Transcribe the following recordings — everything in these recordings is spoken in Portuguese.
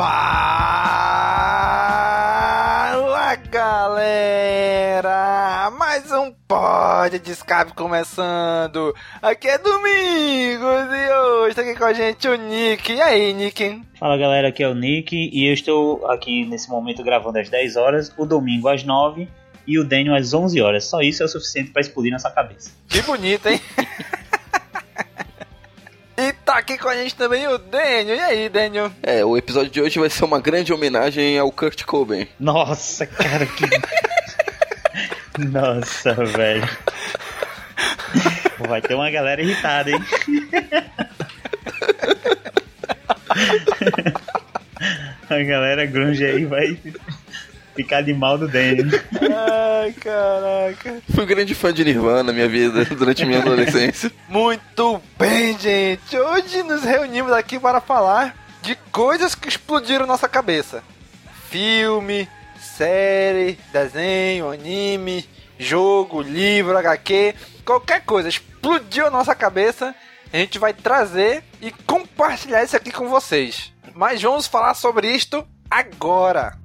Fala galera! Mais um pod de escape começando! Aqui é Domingos e hoje tá aqui com a gente o Nick. E aí, Nick? Fala galera, aqui é o Nick e eu estou aqui nesse momento gravando às 10 horas, o domingo às 9 e o Daniel às 11 horas. Só isso é o suficiente para explodir nessa cabeça. Que bonito, hein? tá aqui com a gente também o Daniel. E aí, Daniel? É, o episódio de hoje vai ser uma grande homenagem ao Kurt Cobain. Nossa, cara, que. Nossa, velho. Vai ter uma galera irritada, hein? A galera grunge aí vai ficar de mal do Daniel. Ai, caraca. Fui um grande fã de Nirvana na minha vida durante minha adolescência. Muito bem, gente. Hoje nos reunimos aqui para falar de coisas que explodiram nossa cabeça. Filme, série, desenho, anime, jogo, livro, HQ, qualquer coisa explodiu a nossa cabeça. A gente vai trazer e compartilhar isso aqui com vocês. Mas vamos falar sobre isto agora.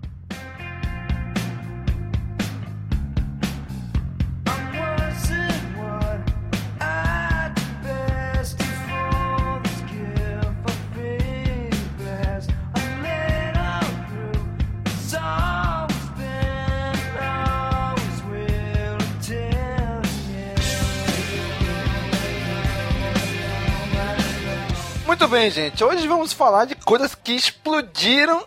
Muito bem, gente. Hoje vamos falar de coisas que explodiram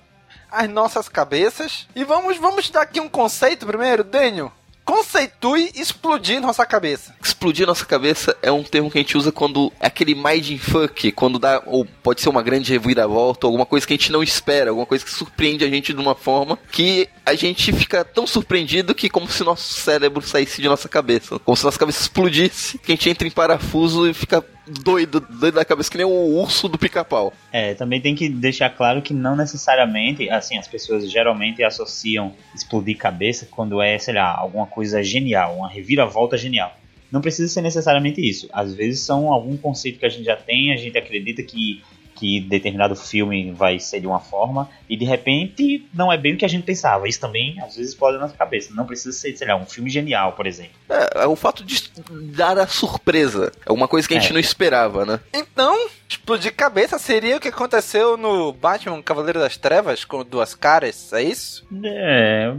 as nossas cabeças. E vamos, vamos dar aqui um conceito primeiro, Daniel. Conceitue explodir nossa cabeça. Explodir nossa cabeça é um termo que a gente usa quando é aquele mindfuck, quando dá, ou pode ser uma grande reviravolta, alguma coisa que a gente não espera, alguma coisa que surpreende a gente de uma forma que a gente fica tão surpreendido que como se nosso cérebro saísse de nossa cabeça, como se nossa cabeça explodisse, que a gente entra em parafuso e fica doido, doido da cabeça, que nem o urso do pica-pau. É, também tem que deixar claro que não necessariamente, assim, as pessoas geralmente associam explodir cabeça quando é, sei lá, alguma coisa genial, uma reviravolta genial. Não precisa ser necessariamente isso. Às vezes são algum conceito que a gente já tem, a gente acredita que, que determinado filme vai ser de uma forma, e de repente não é bem o que a gente pensava. Isso também às vezes explode na nossa cabeça. Não precisa ser, sei lá, um filme genial, por exemplo. É, é o fato de dar a surpresa. É uma coisa que a gente É. não esperava, né? Então, explodir cabeça seria o que aconteceu no Batman Cavaleiro das Trevas com duas caras, é isso? É,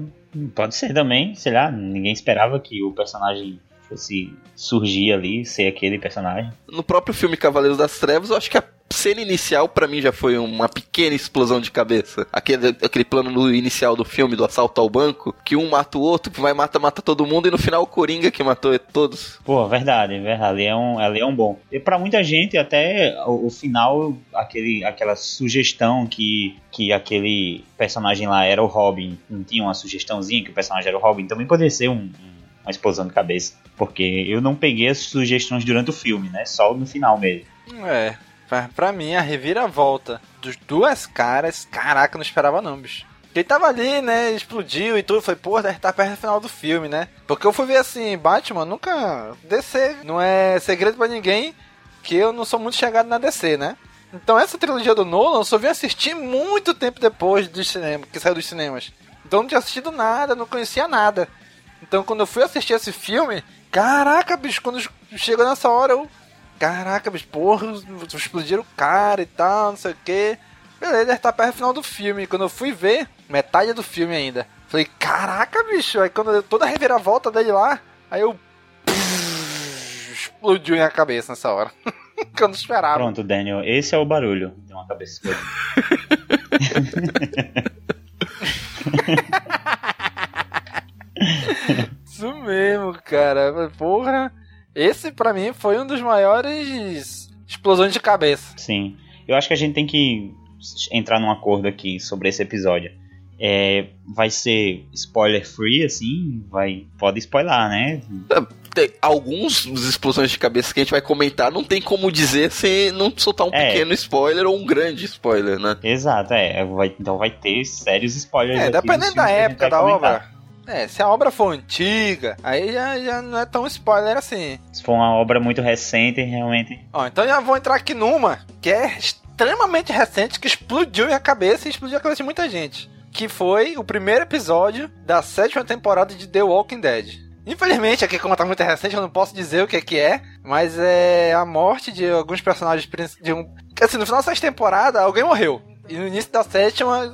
pode ser também, sei lá, ninguém esperava que o personagem fosse surgir ali, ser aquele personagem. No próprio filme Cavaleiros das Trevas, eu acho que a cena inicial pra mim já foi uma pequena explosão de cabeça. Aquele, aquele plano no inicial do filme, do assalto ao banco, que um mata o outro, que vai mata, mata todo mundo, e no final o Coringa que matou todos. Pô, verdade, verdade. Ali é um, ali é um bom. E pra muita gente, até o, o final, aquele, aquela sugestão que, que aquele personagem lá era o Robin, não tinha uma sugestãozinha que o personagem era o Robin, também poderia ser um- um- uma explosão de cabeça. Porque eu não peguei as sugestões durante o filme, né? Só no final mesmo. É. Pra, mim, a reviravolta dos duas caras, caraca, não esperava não, bicho. Ele tava ali, né? Explodiu e tudo. Foi, pô, deve estar perto do final do filme, né? Porque eu fui ver assim, Batman nunca. DC não é segredo pra ninguém que eu não sou muito chegado na DC, né? Então essa trilogia do Nolan eu só vim assistir muito tempo depois do cinema, que saiu dos cinemas. Então não tinha assistido nada, não conhecia nada. Então quando eu fui assistir esse filme, caraca, bicho, quando chegou nessa hora eu. Caraca, bicho, porra, explodiram o cara e tal, não sei o que. Beleza, deve estar perto do final do filme. Quando eu fui ver, metade do filme ainda. Falei, caraca, bicho. Aí quando eu, toda a reviravolta dele lá, aí eu. explodiu minha cabeça nessa hora. que eu não esperava. Pronto, Daniel, esse é o barulho de uma cabeça explodindo. Isso mesmo, cara. Porra. Esse pra mim foi um dos maiores explosões de cabeça. Sim. Eu acho que a gente tem que entrar num acordo aqui sobre esse episódio. É, vai ser spoiler free, assim, vai pode spoiler, né? Tem alguns explosões de cabeça que a gente vai comentar, não tem como dizer sem não soltar um é. pequeno spoiler ou um grande spoiler, né? Exato, é. Vai, então vai ter sérios spoilers. É, dependendo da época da obra. É, se a obra for antiga, aí já, já não é tão spoiler assim. Se for uma obra muito recente, realmente. Ó, então já vou entrar aqui numa que é extremamente recente, que explodiu minha cabeça e explodiu a cabeça de muita gente. Que foi o primeiro episódio da sétima temporada de The Walking Dead. Infelizmente, aqui como tá muito recente, eu não posso dizer o que é que é, mas é a morte de alguns personagens de um. Assim, no final dessa temporada, alguém morreu. E no início da sétima,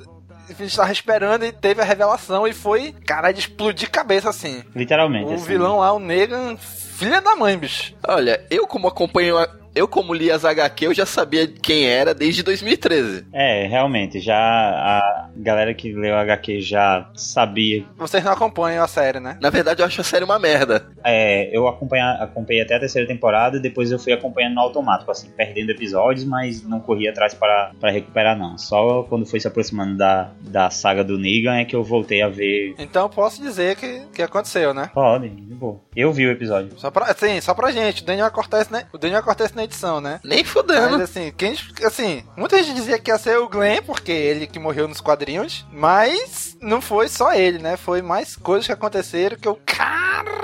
a gente tava esperando e teve a revelação e foi, cara, de explodir cabeça assim. Literalmente. O assim. vilão lá, o Negan, filha da mãe, bicho. Olha, eu como acompanho eu, como li as HQ, eu já sabia quem era desde 2013. É, realmente, já a galera que leu a HQ já sabia. Vocês não acompanham a série, né? Na verdade, eu acho a série uma merda. É, eu acompanhei, acompanhei até a terceira temporada e depois eu fui acompanhando no automático, assim, perdendo episódios, mas não corri atrás para, para recuperar, não. Só quando foi se aproximando da, da saga do Negan é que eu voltei a ver. Então posso dizer que, que aconteceu, né? Pode, de boa. Eu vi o episódio. Só pra, sim, só pra gente. O Daniel Cortez, né? O Daniel Cortez na edição, né? Nem fudendo. Mas assim, quem, assim, muita gente dizia que ia ser o Glenn, porque ele que morreu nos quadrinhos, mas não foi só ele, né? Foi mais coisas que aconteceram que eu. Caralho!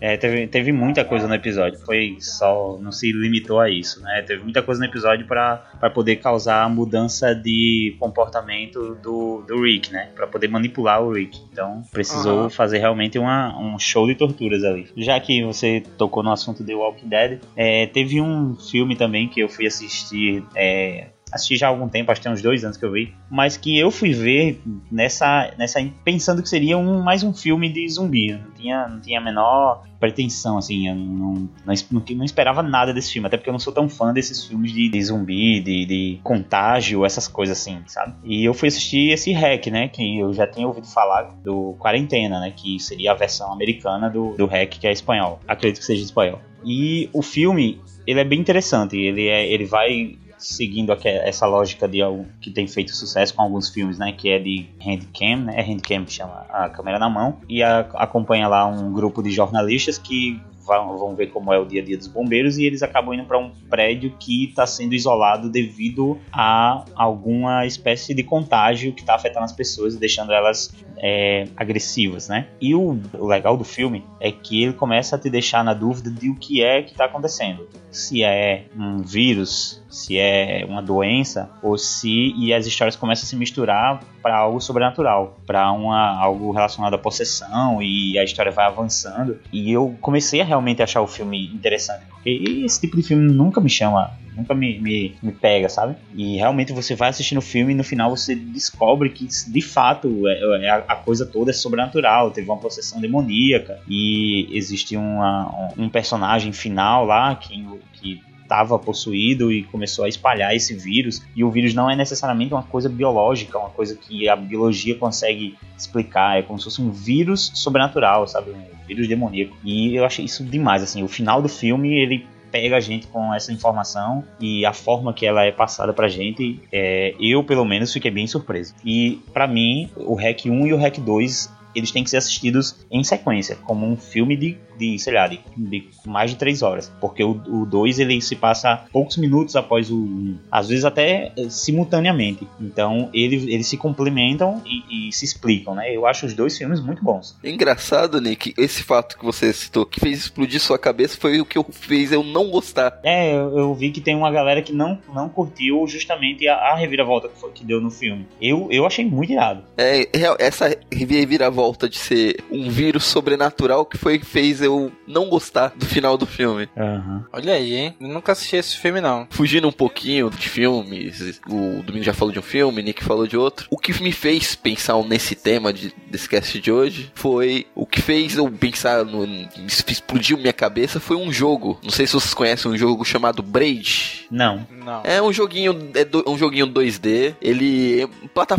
É, teve, teve muita coisa no episódio. Foi só. Não se limitou a isso, né? Teve muita coisa no episódio para poder causar a mudança de comportamento do, do Rick, né? Pra poder manipular o Rick. Então precisou uhum. fazer realmente uma, um show de torturas ali. Já que você tocou no assunto de Walking Dead, é, teve um filme também que eu fui assistir é, assisti já há algum tempo, acho que tem uns dois anos que eu vi, mas que eu fui ver nessa, nessa pensando que seria um, mais um filme de zumbi. Eu não tinha, não tinha a menor pretensão, assim, eu não, não, não, esperava nada desse filme, até porque eu não sou tão fã desses filmes de, de zumbi, de, de, contágio, essas coisas assim, sabe? E eu fui assistir esse Hack, né, que eu já tinha ouvido falar do Quarentena, né, que seria a versão americana do, do Hack, que é espanhol. Acredito que seja espanhol. E o filme, ele é bem interessante, ele, é, ele vai seguindo essa lógica de algo que tem feito sucesso com alguns filmes, né? Que é de handcam, né? É handcam que chama a câmera na mão. E a, acompanha lá um grupo de jornalistas que vão ver como é o dia a dia dos bombeiros e eles acabam indo para um prédio que está sendo isolado devido a alguma espécie de contágio que está afetando as pessoas e deixando elas é, agressivas, né? E o, legal do filme é que ele começa a te deixar na dúvida de o que é que está acontecendo. Se é um vírus, se é uma doença, ou se e as histórias começam a se misturar para algo sobrenatural, para uma algo relacionado à possessão e a história vai avançando. E eu comecei a realmente achar o filme interessante, porque esse tipo de filme nunca me chama nunca me, me, me pega, sabe? E realmente você vai assistindo o filme e no final você descobre que de fato é, é a, coisa toda é sobrenatural, teve uma possessão demoníaca e existe uma, um personagem final lá que, que estava possuído e começou a espalhar esse vírus. E o vírus não é necessariamente uma coisa biológica, uma coisa que a biologia consegue explicar. É como se fosse um vírus sobrenatural, sabe? Um vírus demoníaco. E eu achei isso demais. Assim, o final do filme ele pega a gente com essa informação e a forma que ela é passada pra gente, é, eu pelo menos fiquei bem surpreso. E para mim, o REC 1 e o REC 2 eles têm que ser assistidos em sequência, como um filme de, de sei lá, de, de mais de três horas. Porque o 2 ele se passa poucos minutos após o 1, um, às vezes até eh, simultaneamente. Então ele, eles se complementam e, e, se explicam, né? Eu acho os dois filmes muito bons. Engraçado, Nick, esse fato que você citou, que fez explodir sua cabeça, foi o que fez eu não gostar. É, eu, eu vi que tem uma galera que não, não curtiu justamente a, a reviravolta que, foi, que deu no filme. Eu, eu achei muito irado. É, essa reviravolta de ser um vírus sobrenatural que foi que fez eu não gostar do final do filme. Uhum. Olha aí, hein? Eu nunca assisti esse filme, não. Fugindo um pouquinho de filmes, o Domingo já falou de um filme, Nick falou de outro. O que me fez pensar nesse tema de, desse cast de hoje foi o que fez eu pensar no. explodiu minha cabeça foi um jogo. Não sei se vocês conhecem um jogo chamado Braid. Não. Não. É um joguinho, é do, um joguinho 2D. Ele é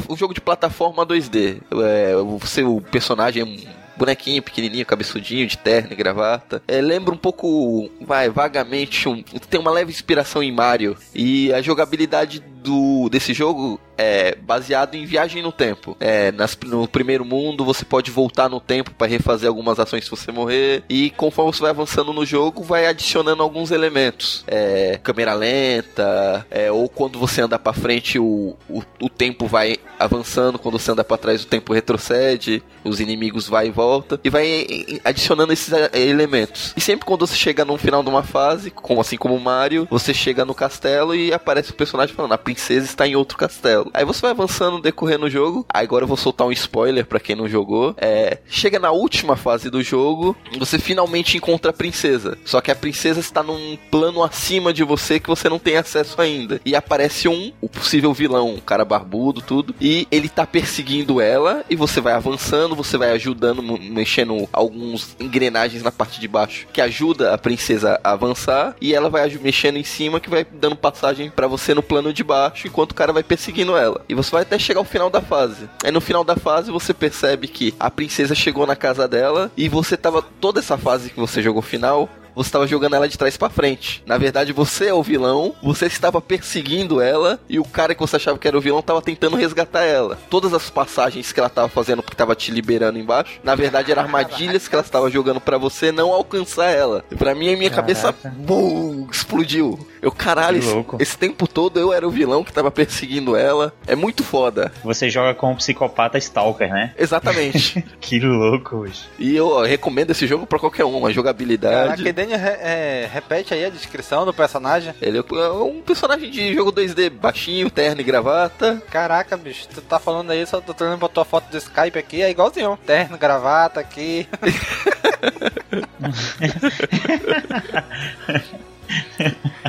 um jogo de plataforma 2D. É, você, o personagem bonequinho pequenininho, cabeçudinho, de terno e gravata. É, lembra um pouco, vai, vagamente, um, tem uma leve inspiração em Mario. E a jogabilidade do, desse jogo é baseado em viagem no tempo. É, nas, no primeiro mundo você pode voltar no tempo para refazer algumas ações se você morrer. E conforme você vai avançando no jogo, vai adicionando alguns elementos. É, câmera lenta, é, ou quando você anda para frente, o, o, o, tempo vai avançando. Quando você anda para trás, o tempo retrocede. Os inimigos vai e volta. E vai adicionando esses é, elementos. E sempre quando você chega no final de uma fase, como assim como Mario, você chega no castelo e aparece o personagem falando: a princesa está em outro castelo. Aí você vai avançando, decorrendo o jogo. Agora eu vou soltar um spoiler para quem não jogou. É, chega na última fase do jogo, você finalmente encontra a princesa. Só que a princesa está num plano acima de você que você não tem acesso ainda. E aparece um, o possível vilão, um cara barbudo, tudo. E ele tá perseguindo ela. E você vai avançando, você vai ajudando, mexendo alguns engrenagens na parte de baixo que ajuda a princesa a avançar. E ela vai mexendo em cima que vai dando passagem para você no plano de baixo baixo enquanto o cara vai perseguindo ela. E você vai até chegar ao final da fase. Aí no final da fase você percebe que a princesa chegou na casa dela e você tava toda essa fase que você jogou final, você estava jogando ela de trás para frente. Na verdade, você é o vilão, você estava perseguindo ela e o cara que você achava que era o vilão estava tentando resgatar ela. Todas as passagens que ela estava fazendo porque estava te liberando embaixo, na verdade eram armadilhas que ela estava jogando para você não alcançar ela. Para mim, a minha Caraca. cabeça boom, explodiu. Eu, caralho, esse, esse, tempo todo eu era o vilão que estava perseguindo ela. É muito foda. Você joga com um psicopata stalker, né? Exatamente. que louco, bicho. E eu ó, recomendo esse jogo para qualquer um, a jogabilidade. Caraca, é, repete aí a descrição do personagem. Ele é um personagem de jogo 2D, baixinho, terno e gravata. Caraca, bicho, tu tá falando aí, só tô olhando pra tua foto do Skype aqui, é igualzinho. Terno, gravata aqui.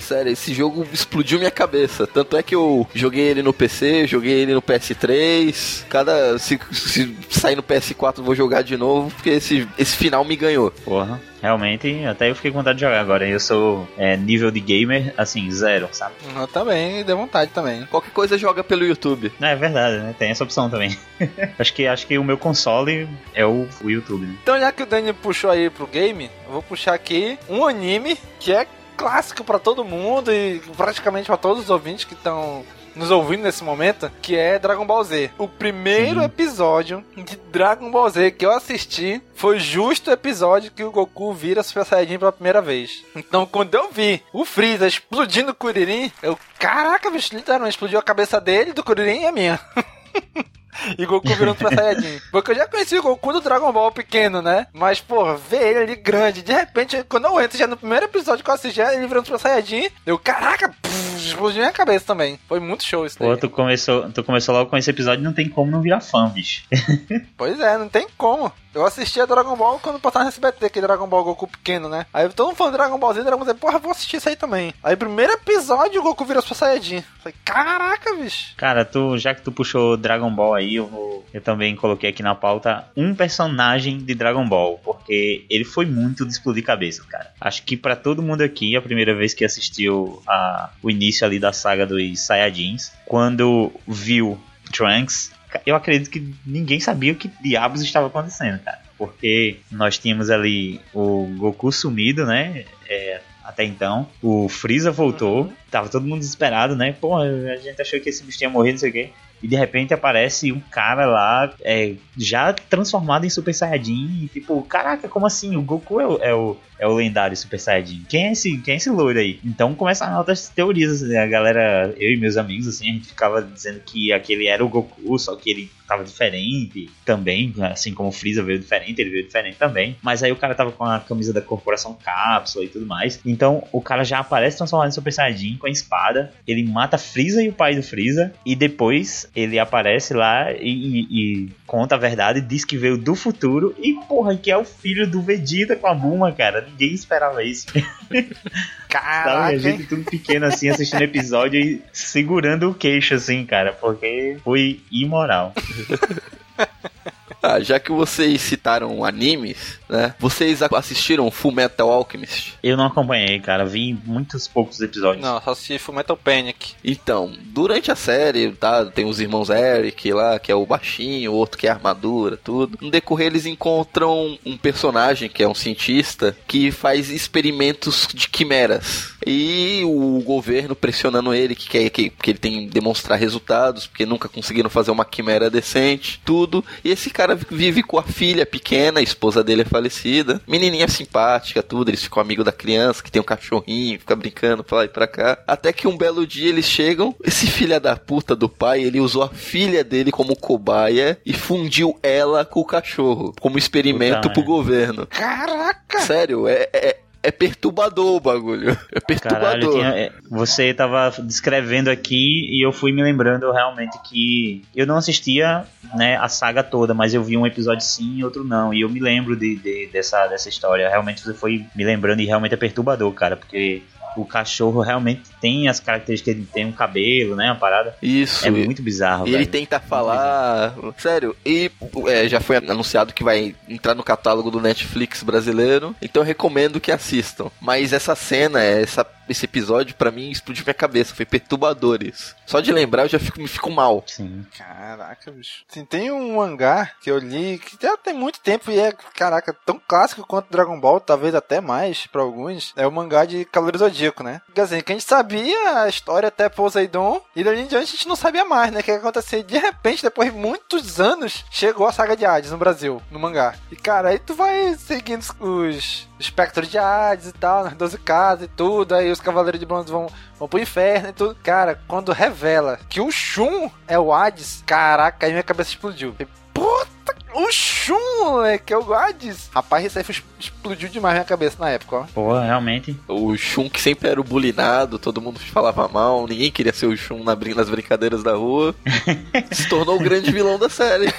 Sério, esse jogo explodiu minha cabeça. Tanto é que eu joguei ele no PC, joguei ele no PS3. Cada. Se, se sair no PS4, vou jogar de novo, porque esse, esse final me ganhou. Porra. Realmente, até eu fiquei com vontade de jogar agora. Eu sou é, nível de gamer, assim, zero, sabe? Eu também, deu vontade também. Qualquer coisa joga pelo YouTube. É, é verdade, né? Tem essa opção também. acho, que, acho que o meu console é o, o YouTube. Né? Então, já que o Daniel puxou aí pro game, eu vou puxar aqui um anime que é clássico para todo mundo e praticamente para todos os ouvintes que estão nos ouvindo nesse momento, que é Dragon Ball Z. O primeiro Sim. episódio de Dragon Ball Z que eu assisti foi justo o episódio que o Goku vira Super Saiyajin pela primeira vez. Então, quando eu vi o Freeza explodindo o Kuririn, eu, caraca, bicho, literalmente explodiu a cabeça dele, do Kuririn e a minha. e Goku virando Super Saiyajin. Porque eu já conheci o Goku do Dragon Ball pequeno, né? Mas, pô, ver ele ali grande, de repente, quando eu entro já no primeiro episódio que eu assisti, ele virando Super Saiyajin, eu, caraca, pff, explodiu minha cabeça também. Foi muito show isso daí. Pô, tu começou, tu começou logo com esse episódio, não tem como não virar fã, bicho. pois é, não tem como. Eu assistia Dragon Ball quando passava no SBT, aquele Dragon Ball Goku pequeno, né? Aí todo mundo falando Dragon Ball Z, Dragon Ball Z, porra, vou assistir isso aí também. Aí primeiro episódio o Goku vira Super Saiyajin. Falei, caraca, bicho. Cara, tu, já que tu puxou Dragon Ball aí, eu vou. Eu também coloquei aqui na pauta um personagem de Dragon Ball, porque ele foi muito de explodir cabeça, cara. Acho que para todo mundo aqui, a primeira vez que assistiu a, o início ali da saga dos Saiyajins, quando viu Trunks eu acredito que ninguém sabia o que diabos estava acontecendo, cara. Porque nós tínhamos ali o Goku sumido, né? É, até então. O Freeza voltou. Tava todo mundo desesperado, né? Pô, a gente achou que esse bicho tinha morrido, não sei o quê. e de repente aparece um cara lá é, já transformado em Super Saiyajin e tipo, caraca, como assim? O Goku é é o, é o lendário Super Saiyajin. Quem é esse, quem é esse loiro aí? Então começaram outras teorias, assim, a galera, eu e meus amigos, assim, a gente ficava dizendo que aquele era o Goku, só que ele tava diferente também, assim como o Freeza veio diferente, ele veio diferente também. Mas aí o cara tava com a camisa da Corporação Cápsula e tudo mais. Então o cara já aparece transformado em Super Saiyajin com a espada, ele mata Freeza e o pai do Freeza, e depois ele aparece lá e, e, e conta a verdade, diz que veio do futuro e porra, que é o filho do Vegeta com a Buma, cara. Ninguém esperava isso. Caraca, Sabe, a gente tudo pequeno assim, assistindo episódio e segurando o queixo assim, cara, porque foi imoral. Ah, já que vocês citaram animes, né? Vocês assistiram Full Metal Alchemist? Eu não acompanhei, cara, vi muitos poucos episódios. Não, só assisti Fullmetal Panic. Então, durante a série, tá? Tem os irmãos Eric lá, que é o baixinho, o outro que é a armadura, tudo. No decorrer, eles encontram um personagem que é um cientista que faz experimentos de quimeras. E o governo pressionando ele que quer que, que ele tem que demonstrar resultados, porque nunca conseguiram fazer uma quimera decente, tudo. E esse cara vive com a filha pequena, a esposa dele é falecida, menininha simpática, tudo. Eles ficam amigos da criança, que tem um cachorrinho, fica brincando pra lá e pra cá. Até que um belo dia eles chegam, esse filho da puta do pai, ele usou a filha dele como cobaia e fundiu ela com o cachorro, como experimento Puta pro merda. governo. Caraca! Sério, é, é, é perturbador o bagulho. É Caralho, perturbador. tinha- é, você tava descrevendo aqui e eu fui me lembrando realmente que eu não assistia né, a saga toda, mas eu vi um episódio sim e outro não. E eu me lembro de, de- dessa, dessa história. Realmente você foi me lembrando e realmente é perturbador, cara, porque o cachorro realmente tem as características, ele tem um cabelo, né? Uma parada. Isso. É muito bizarro, E ele tenta falar. Sério, e é, já foi anunciado que vai entrar no catálogo do Netflix brasileiro. Então eu recomendo que assistam. Mas essa cena, essa, esse episódio, pra mim, explodiu minha cabeça. Foi perturbadores. Só de lembrar eu já fico, me fico mal. Sim. Caraca, bicho. Assim, tem um mangá que eu li que já tem muito tempo e é, caraca, tão clássico quanto Dragon Ball, talvez até mais pra alguns. É o mangá de Cavaleiro Zodíaco, né? Quer dizer, que a gente sabia a história até Poseidon e dali em diante a gente não sabia mais, né? O que ia acontecer. De repente, depois de muitos anos, chegou a saga de Hades no Brasil, no mangá. E cara, aí tu vai seguindo os- os espectros de Hades e tal, nas 12 casas e tudo, aí os Cavaleiros de Bronze vão vão pro inferno e tudo. Cara, quando revela que o Shun é o Hades, caraca, aí minha cabeça explodiu. E, Puta, o Shun, moleque, é o Hades. Rapaz, isso aí foi- explodiu demais minha cabeça na época, ó. Pô, realmente. O Shun que sempre era o bulinado, todo mundo falava mal, ninguém queria ser o Shun na brin- nas brincadeiras da rua. Se tornou o grande vilão da série.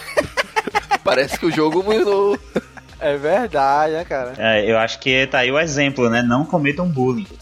Parece que o jogo mudou. É verdade, né, cara? É, eu acho que tá aí o exemplo, né? Não cometam bullying.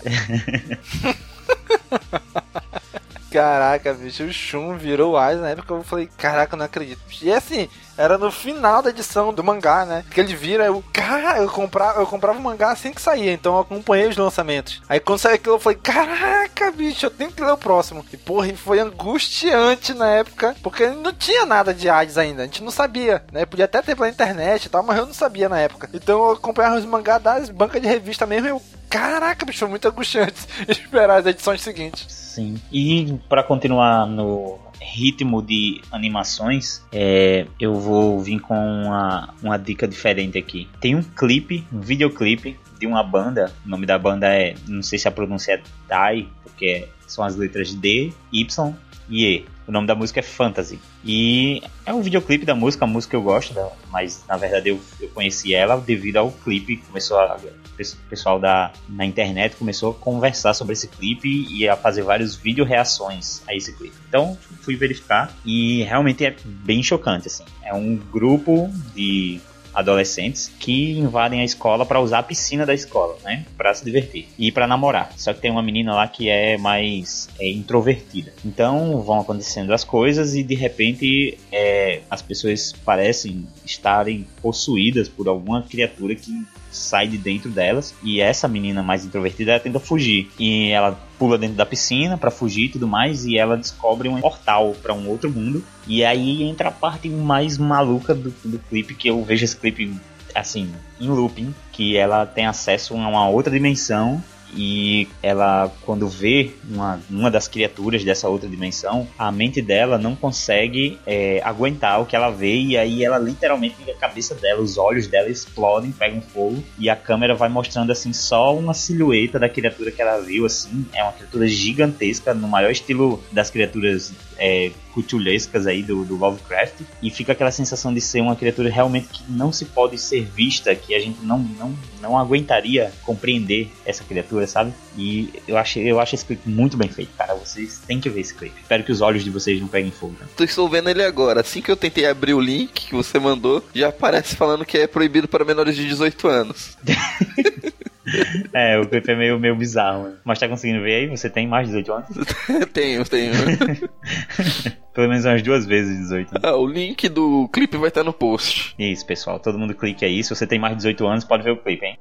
Caraca, bicho, o Shun virou o na época eu falei, caraca, não acredito. E assim, era no final da edição do mangá, né? Que ele vira, eu, cara, eu comprava, eu comprava o mangá assim que saía, então eu acompanhei os lançamentos. Aí quando saiu aquilo, eu falei, caraca, bicho, eu tenho que ler o próximo. E porra, foi angustiante na época, porque não tinha nada de Hades ainda, a gente não sabia, né? Podia até ter pela internet e tal, mas eu não sabia na época. Então eu acompanhava os mangás das bancas de revista mesmo e eu, caraca, bicho, foi muito angustiante esperar as edições seguintes. Sim. E pra continuar no ritmo de animações, é, eu vou vir com uma, uma dica diferente aqui. Tem um clipe, um videoclipe de uma banda. O nome da banda é, não sei se a pronúncia é Dai, porque são as letras D, Y e E. O nome da música é Fantasy. E é um videoclipe da música, a música eu gosto, da- mas na verdade eu, eu conheci ela devido ao clipe. Começou a, o pessoal da, na internet começou a conversar sobre esse clipe e a fazer vários vídeo reações a esse clipe. Então fui verificar e realmente é bem chocante assim. É um grupo de adolescentes que invadem a escola para usar a piscina da escola, né, para se divertir e para namorar. Só que tem uma menina lá que é mais é, introvertida. Então vão acontecendo as coisas e de repente é, as pessoas parecem estarem possuídas por alguma criatura que sai de dentro delas e essa menina mais introvertida ela tenta fugir e ela pula dentro da piscina para fugir e tudo mais e ela descobre um portal para um outro mundo. E aí entra a parte mais maluca do, do clipe que eu vejo esse clipe assim em looping que ela tem acesso a uma outra dimensão e ela, quando vê uma, uma das criaturas dessa outra dimensão, a mente dela não consegue é, aguentar o que ela vê e aí ela literalmente a cabeça dela, os olhos dela explodem, pegam fogo e a câmera vai mostrando assim só uma silhueta da criatura que ela viu, assim, é uma criatura gigantesca no maior estilo das criaturas é, cutulescas aí do, do Lovecraft e fica aquela sensação de ser uma criatura realmente que não se pode ser vista, que a gente não, não, não aguentaria compreender essa criatura, sabe? E eu acho, eu acho esse clipe muito bem feito, cara. Vocês têm que ver esse clipe. Espero que os olhos de vocês não peguem fogo. Né? Tô estou vendo ele agora. Assim que eu tentei abrir o link que você mandou, já aparece falando que é proibido para menores de 18 anos. É, o clipe é meio, meio bizarro. Mano. Mas tá conseguindo ver aí? Você tem mais de 18 anos? tenho, tenho. Pelo menos umas duas vezes 18. Né? Ah, o link do clipe vai estar no post. Isso, pessoal. Todo mundo clique aí. Se você tem mais de 18 anos, pode ver o clipe, hein?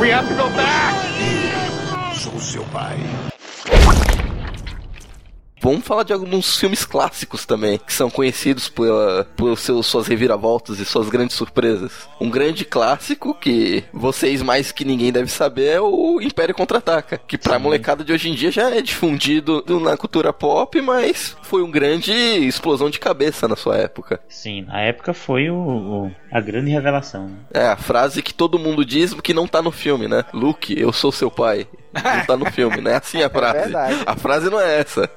We have to go back! Sou seu pai. Vamos falar de alguns filmes clássicos também, que são conhecidos por, por seus, suas reviravoltas e suas grandes surpresas. Um grande clássico que vocês mais que ninguém deve saber é o Império Contra-Ataca, que pra Sim. molecada de hoje em dia já é difundido na cultura pop, mas foi um grande explosão de cabeça na sua época. Sim, na época foi o, o, a grande revelação. É, a frase que todo mundo diz que não tá no filme, né? Luke, eu sou seu pai. Não tá no filme, né? Assim a é frase. É a frase não é essa.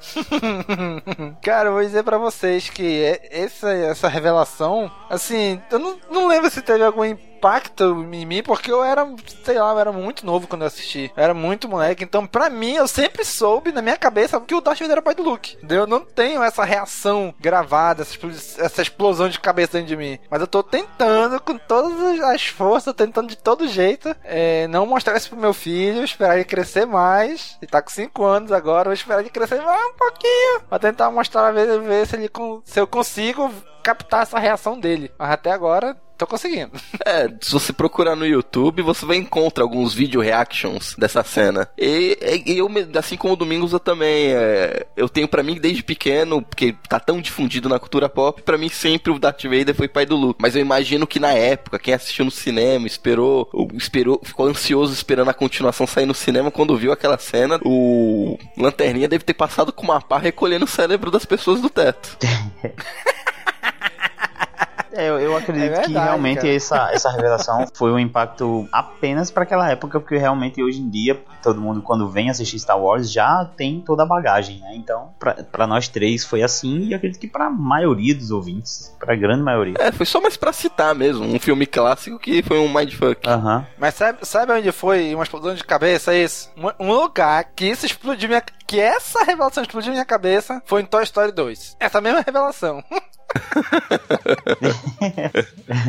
Cara, eu vou dizer para vocês que é, essa, essa revelação, assim, eu não, não lembro se teve algum impacto em mim, porque eu era, sei lá, eu era muito novo quando eu assisti. Eu era muito moleque. Então, pra mim, eu sempre soube na minha cabeça que o Darth Vader era pai do Luke. Eu não tenho essa reação gravada, essa explosão de cabeça dentro de mim. Mas eu tô tentando, com todas as forças, tentando de todo jeito, é, não mostrar isso pro meu filho, esperar ele crescer mais. Ele tá com 5 anos agora, vou esperar ele crescer mais um pouquinho. Pra tentar mostrar, ver, ver se, ele, se eu consigo captar essa reação dele. Mas até agora, tô conseguindo. É, se você procurar no YouTube, você vai encontrar alguns vídeo reactions dessa cena. E, e eu, assim como o Domingos, eu também. É, eu tenho para mim desde pequeno, porque tá tão difundido na cultura pop, para mim sempre o Darth Vader foi pai do Luke. Mas eu imagino que na época, quem assistiu no cinema, esperou, esperou, ficou ansioso esperando a continuação sair no cinema, quando viu aquela cena, o Lanterninha deve ter passado com uma pá recolhendo o cérebro das pessoas do teto. É, eu, eu acredito é verdade, que realmente essa, essa revelação foi um impacto apenas para aquela época, porque realmente hoje em dia todo mundo quando vem assistir Star Wars já tem toda a bagagem, né? Então, para nós três foi assim e acredito que para a maioria dos ouvintes, para a grande maioria. É, foi só mais para citar mesmo, um filme clássico que foi um mindfuck. Aham. Mas sabe, sabe onde foi uma explosão de cabeça isso? Um, um lugar que isso explodiu minha que essa revelação explodiu minha cabeça foi em Toy Story 2. Essa mesma revelação.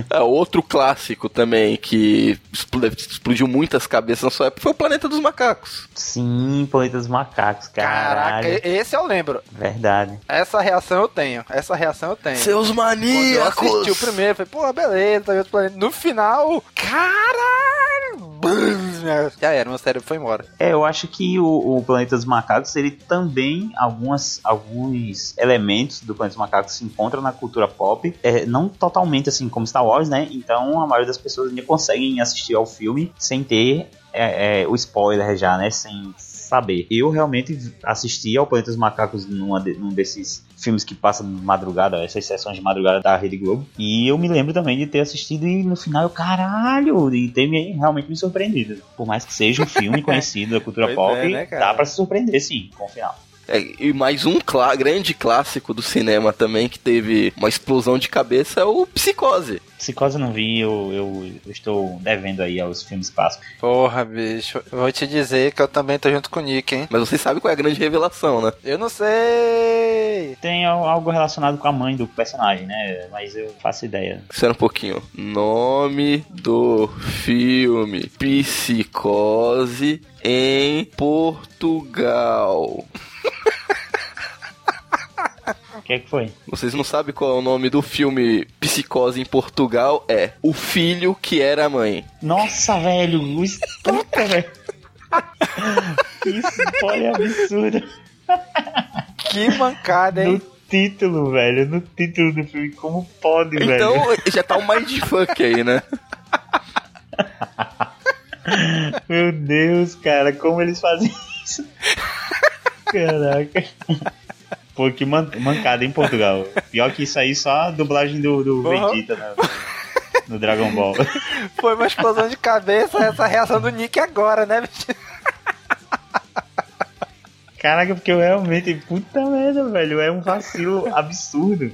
é, outro clássico também que explodiu muitas cabeças na sua época foi o Planeta dos Macacos. Sim, Planeta dos Macacos, caralho. Caraca, esse eu lembro. Verdade. Essa reação eu tenho. Essa reação eu tenho. Seus maníacos! Quando eu assisti o primeiro, falei, pô, beleza, tá no final, caralho! Já era, meu cérebro foi embora. É, eu acho que o, o Planeta dos Macacos, ele também, algumas, alguns elementos do Planeta dos Macacos se encontram na cultura pop. É, não totalmente assim como Star Wars, né? Então a maioria das pessoas ainda conseguem assistir ao filme sem ter é, é, o spoiler já, né? Sem saber. Eu realmente assisti ao Planeta dos Macacos numa de, num desses filmes que passam de madrugada, essas sessões de madrugada da Rede Globo. E eu me lembro também de ter assistido e no final eu, caralho, e ter me, realmente me surpreendido. Por mais que seja um filme conhecido da cultura pois pop, é, né, dá pra se surpreender sim com o final. É, e mais um clá grande clássico do cinema também que teve uma explosão de cabeça é o Psicose. Psicose eu não vi, eu, eu, eu, estou devendo aí aos filmes clássicos. Porra, bicho. Eu vou te dizer que eu também tô junto com o Nick, hein? Mas você sabe qual é a grande revelação, né? Eu não sei. Tem algo relacionado com a mãe do personagem, né? Mas eu faço ideia. Espera um pouquinho. Nome do filme: Psicose em Portugal. O que, é que foi? Vocês não sabem qual é o nome do filme Psicose em Portugal? É O Filho que Era a Mãe. Nossa, velho, puta, velho. Isso foi absurdo. Que mancada, hein? No título, velho. No título do filme. Como pode, então, velho? Então, já tá um mindfuck aí, né? Meu Deus, cara, como eles fazem isso? Caraca. Pô, que man mancada em Portugal. Pior que isso aí, só a dublagem do, do Uhum. Vegeta né, no Dragon Ball. Foi uma explosão de cabeça essa reação do Nick agora, né, bicho? Caraca, porque eu realmente, puta merda, velho, é um vacilo absurdo.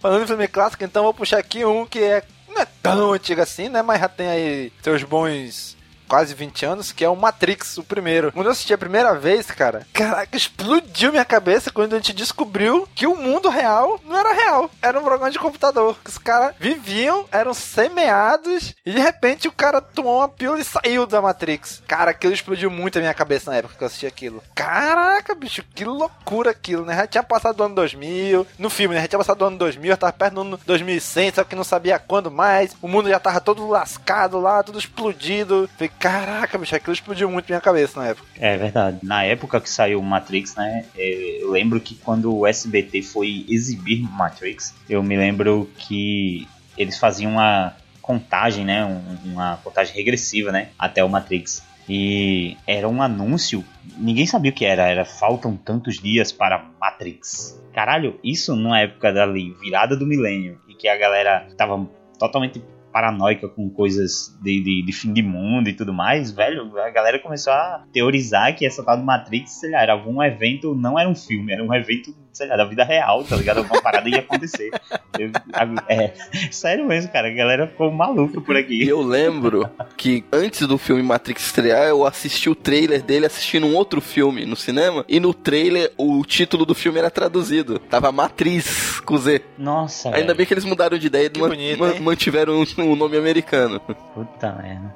Falando em filme clássico, então vou puxar aqui um que é, não é tão antigo assim, né? Mas já tem aí seus bons quase 20 anos, que é o Matrix, o primeiro. Quando eu assisti a primeira vez, cara, caraca, explodiu minha cabeça quando a gente descobriu que o mundo real não era real. Era um programa de computador. Que os caras viviam, eram semeados, e de repente o cara tomou uma pílula e saiu da Matrix. Cara, aquilo explodiu muito a minha cabeça na época que eu assisti aquilo. Caraca, bicho, que loucura aquilo, né? Já tinha passado do ano 2000, no filme, né? Já tinha passado do ano 2000, já tava perto do ano 2100, só que não sabia quando mais. O mundo já tava todo lascado lá, tudo explodido. Falei, caraca, bicho, aquilo explodiu muito minha cabeça na época. É verdade. Na época que saiu Matrix, né? é, Eu lembro que quando o SBT foi exibir Matrix, eu me lembro que eles faziam uma contagem, né? um- uma contagem regressiva, né? Até o Matrix. E era um anúncio, ninguém sabia o que era, era faltam tantos dias para Matrix. Caralho, isso numa época dali, virada do milênio, e que a galera tava totalmente paranoica com coisas de, de, de fim de mundo e tudo mais, velho, a galera começou a teorizar que essa tal do Matrix, sei lá, era algum evento, não era um filme, era um evento, sei lá, da vida real, tá ligado? Alguma parada ia acontecer. Eu- a- é, sério mesmo, cara, a galera ficou maluca por aqui. eu lembro que antes do filme Matrix estrear, eu assisti o trailer dele assistindo um outro filme no cinema. E no trailer, o título do filme era traduzido. Tava Matriz, com Z. Nossa, Ainda velho. bem que eles mudaram de ideia e man- man- mantiveram o o nome americano. Puta merda.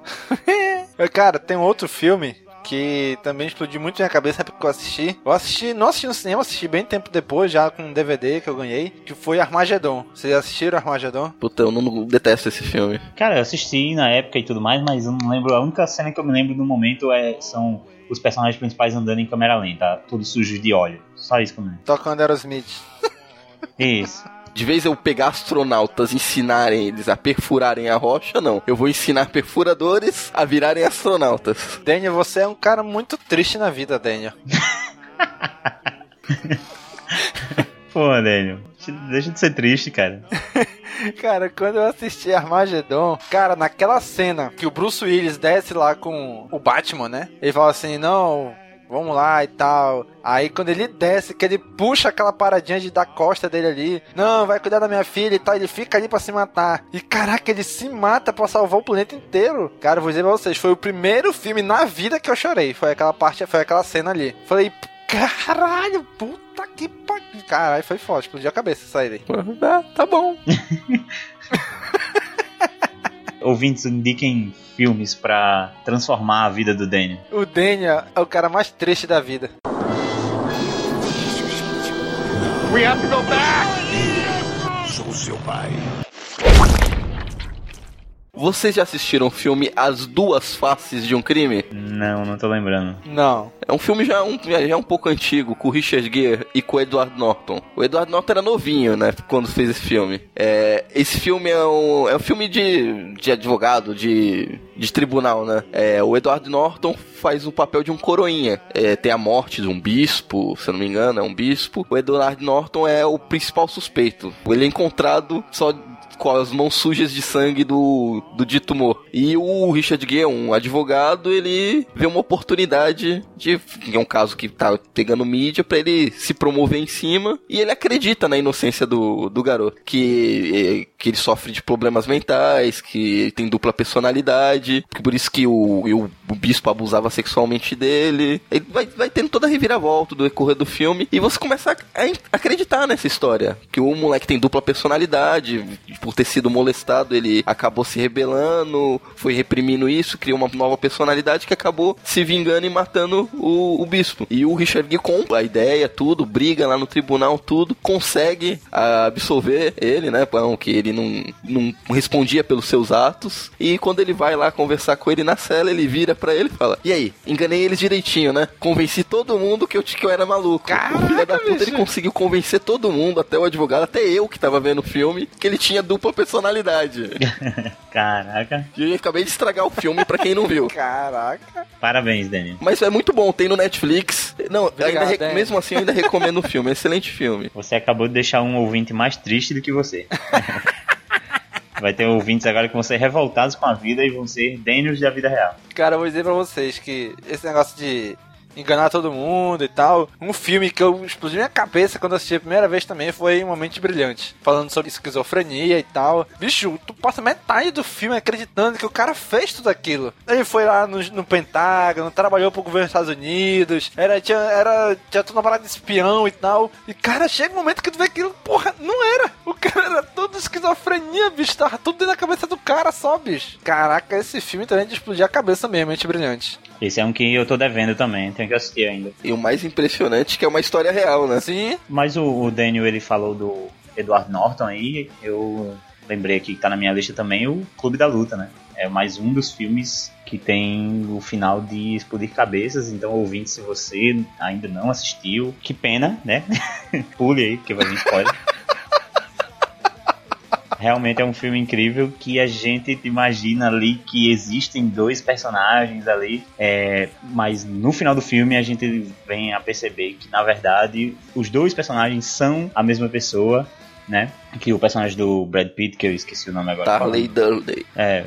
Cara, tem um outro filme que também explodiu muito minha cabeça na época que eu assisti. Eu assisti, não assisti no cinema, assisti bem tempo depois, já com um DVD que eu ganhei, que foi Armagedon. Vocês assistiram Armagedon? Puta, eu não, não detesto esse filme. Cara, eu assisti na época e tudo mais, mas eu não lembro. A única cena que eu me lembro no momento é, são os personagens principais andando em câmera lenta, tudo sujo de óleo. Só isso que eu me lembro. Tocando Aerosmith. Isso. De vez eu pegar astronautas e ensinarem eles a perfurarem a rocha, não. Eu vou ensinar perfuradores a virarem astronautas. Daniel, você é um cara muito triste na vida, Daniel. Pô, Daniel, deixa de ser triste, cara. Cara, quando eu assisti Armagedon, cara, naquela cena que o Bruce Willis desce lá com o Batman, né? Ele fala assim: não. Vamos lá e tal. Aí quando ele desce, que ele puxa aquela paradinha de da costa dele ali. Não, vai cuidar da minha filha e tal. Ele fica ali pra se matar. E caraca, ele se mata pra salvar o planeta inteiro. Cara, vou dizer pra vocês, foi o primeiro filme na vida que eu chorei. Foi aquela parte, foi aquela cena ali. Falei, caralho, puta que pariu. Caralho, foi forte, explodiu a cabeça isso aí. Ah, tá bom. Ouvintes, indiquem filmes pra transformar a vida do Daniel. O Daniel é o cara mais triste da vida. Vocês já assistiram o filme As Duas Faces de um Crime? Não, não tô lembrando. Não. É um filme já um, já um pouco antigo, com o Richard Gere e com o Edward Norton. O Edward Norton era novinho, né, quando fez esse filme. É, esse filme é um, é um filme de, de advogado, de, de tribunal, né. É, o Edward Norton faz o papel de um coroinha. É, tem a morte de um bispo, se eu não me engano, é um bispo. O Edward Norton é o principal suspeito. Ele é encontrado só com as mãos sujas de sangue do, do dito morto. E o Richard Gere, um advogado, ele vê uma oportunidade de. É um caso que tá pegando mídia pra ele se promover em cima. E ele acredita na inocência do, do garoto. Que, que ele sofre de problemas mentais, que ele tem dupla personalidade. Que por isso que o, o, o bispo abusava sexualmente dele. Ele vai, vai tendo toda a reviravolta do decorrer do filme. E você começa a, a acreditar nessa história. Que o moleque tem dupla personalidade por ter sido molestado, ele acabou se rebelando, foi reprimindo isso, criou uma nova personalidade que acabou se vingando e matando o, o bispo. E o Richard Gere compra a ideia, tudo, briga lá no tribunal, tudo, consegue absolver ele, né? Que ele não, não respondia pelos seus atos. E quando ele vai lá conversar com ele na cela, ele vira pra ele e fala: E aí, enganei eles direitinho, né? Convenci todo mundo que eu, que eu era maluco. Caraca, o filho da puta, ele conseguiu convencer todo mundo, até o advogado, até eu que tava vendo o filme, que ele tinha dupla personalidade. Caraca. e eu acabei de estragar o filme pra quem não viu. Caraca. Parabéns, Daniel. Mas é muito bom, tem no Netflix. Não, Obrigado, ainda mesmo assim eu ainda recomendo o filme, é um excelente filme. Você acabou de deixar um ouvinte mais triste do que você. Vai ter ouvintes agora que vão ser revoltados com a vida e vão ser Daniels da vida real. Cara, eu vou dizer pra vocês que esse negócio de enganar todo mundo e tal, um filme que eu explodi minha cabeça quando assisti a primeira vez também foi um momento brilhante. Falando sobre esquizofrenia e tal. Bicho, tu passa metade do filme acreditando que o cara fez tudo aquilo. Ele foi lá no, no Pentágono, trabalhou pro governo dos Estados Unidos, era, tinha, era, tinha tudo uma parada de espião e tal. E cara, chega um momento que tu vê aquilo, porra, não era. O cara era todo esquizofrenia, bicho, tava tudo dentro da cabeça do cara só, bicho. Caraca, esse filme também é de explodir a cabeça mesmo, mente brilhante. Esse é um que eu tô devendo também, tenho que assistir ainda. E o mais impressionante é que é uma história real, né? Sim, Mas o, o Daniel, ele falou do Edward Norton aí, eu lembrei aqui que tá na minha lista também o Clube da Luta, né? É mais um dos filmes que tem o final de explodir cabeças, então ouvinte, se você ainda não assistiu, que pena, né? Pule aí, porque vai vir spoiler. Realmente é um filme incrível que a gente imagina ali que existem dois personagens ali, é, mas no final do filme a gente vem a perceber que na verdade os dois personagens são a mesma pessoa, né? Que o personagem do Brad Pitt, que eu esqueci o nome agora. Tarley Durley. É,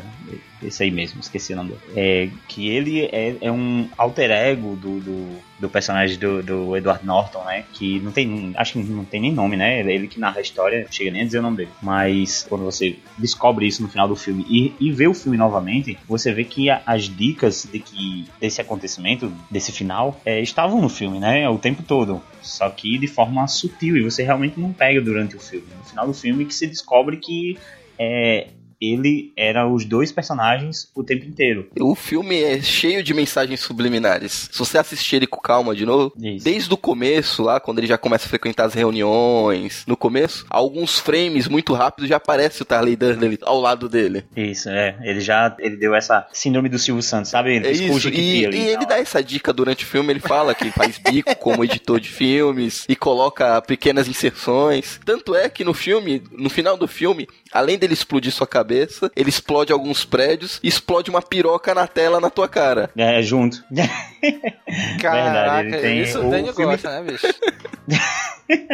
esse aí mesmo, esqueci o nome dele. É, que ele é, é um alter ego do, do, do personagem do, do Edward Norton, né? Que não tem, acho que não tem nem nome, né? Ele, ele que narra a história, não chega nem a dizer o nome dele. Mas quando você descobre isso no final do filme e, e vê o filme novamente, você vê que a- as dicas de que desse acontecimento, desse final, é, estavam no filme, né? O tempo todo. Só que de forma sutil e você realmente não pega durante o filme. No final do filme que se descobre que é, ele era os dois personagens o tempo inteiro. O filme é cheio de mensagens subliminares. Se você assistir ele com calma de novo, Isso. desde o começo, lá, quando ele já começa a frequentar as reuniões, no começo, alguns frames muito rápidos já aparece o Tarley Durley ao lado dele. Isso, é. Ele já ele deu essa síndrome do Silvio Santos, sabe? Ele É isso, e, e ele dá essa dica durante o filme, ele fala que faz bico como editor de filmes e coloca pequenas inserções. Tanto é que no filme, no final do filme, além dele explodir sua cabeça, ele explode alguns prédios e explode uma piroca na tela na tua cara. É, junto. caraca, ele tem isso o Daniel filme- gosta, né, bicho?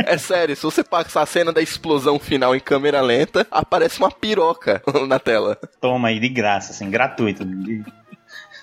É sério, se você passar a cena da explosão final em câmera lenta, aparece uma piroca na tela. Toma aí de graça, assim, gratuito.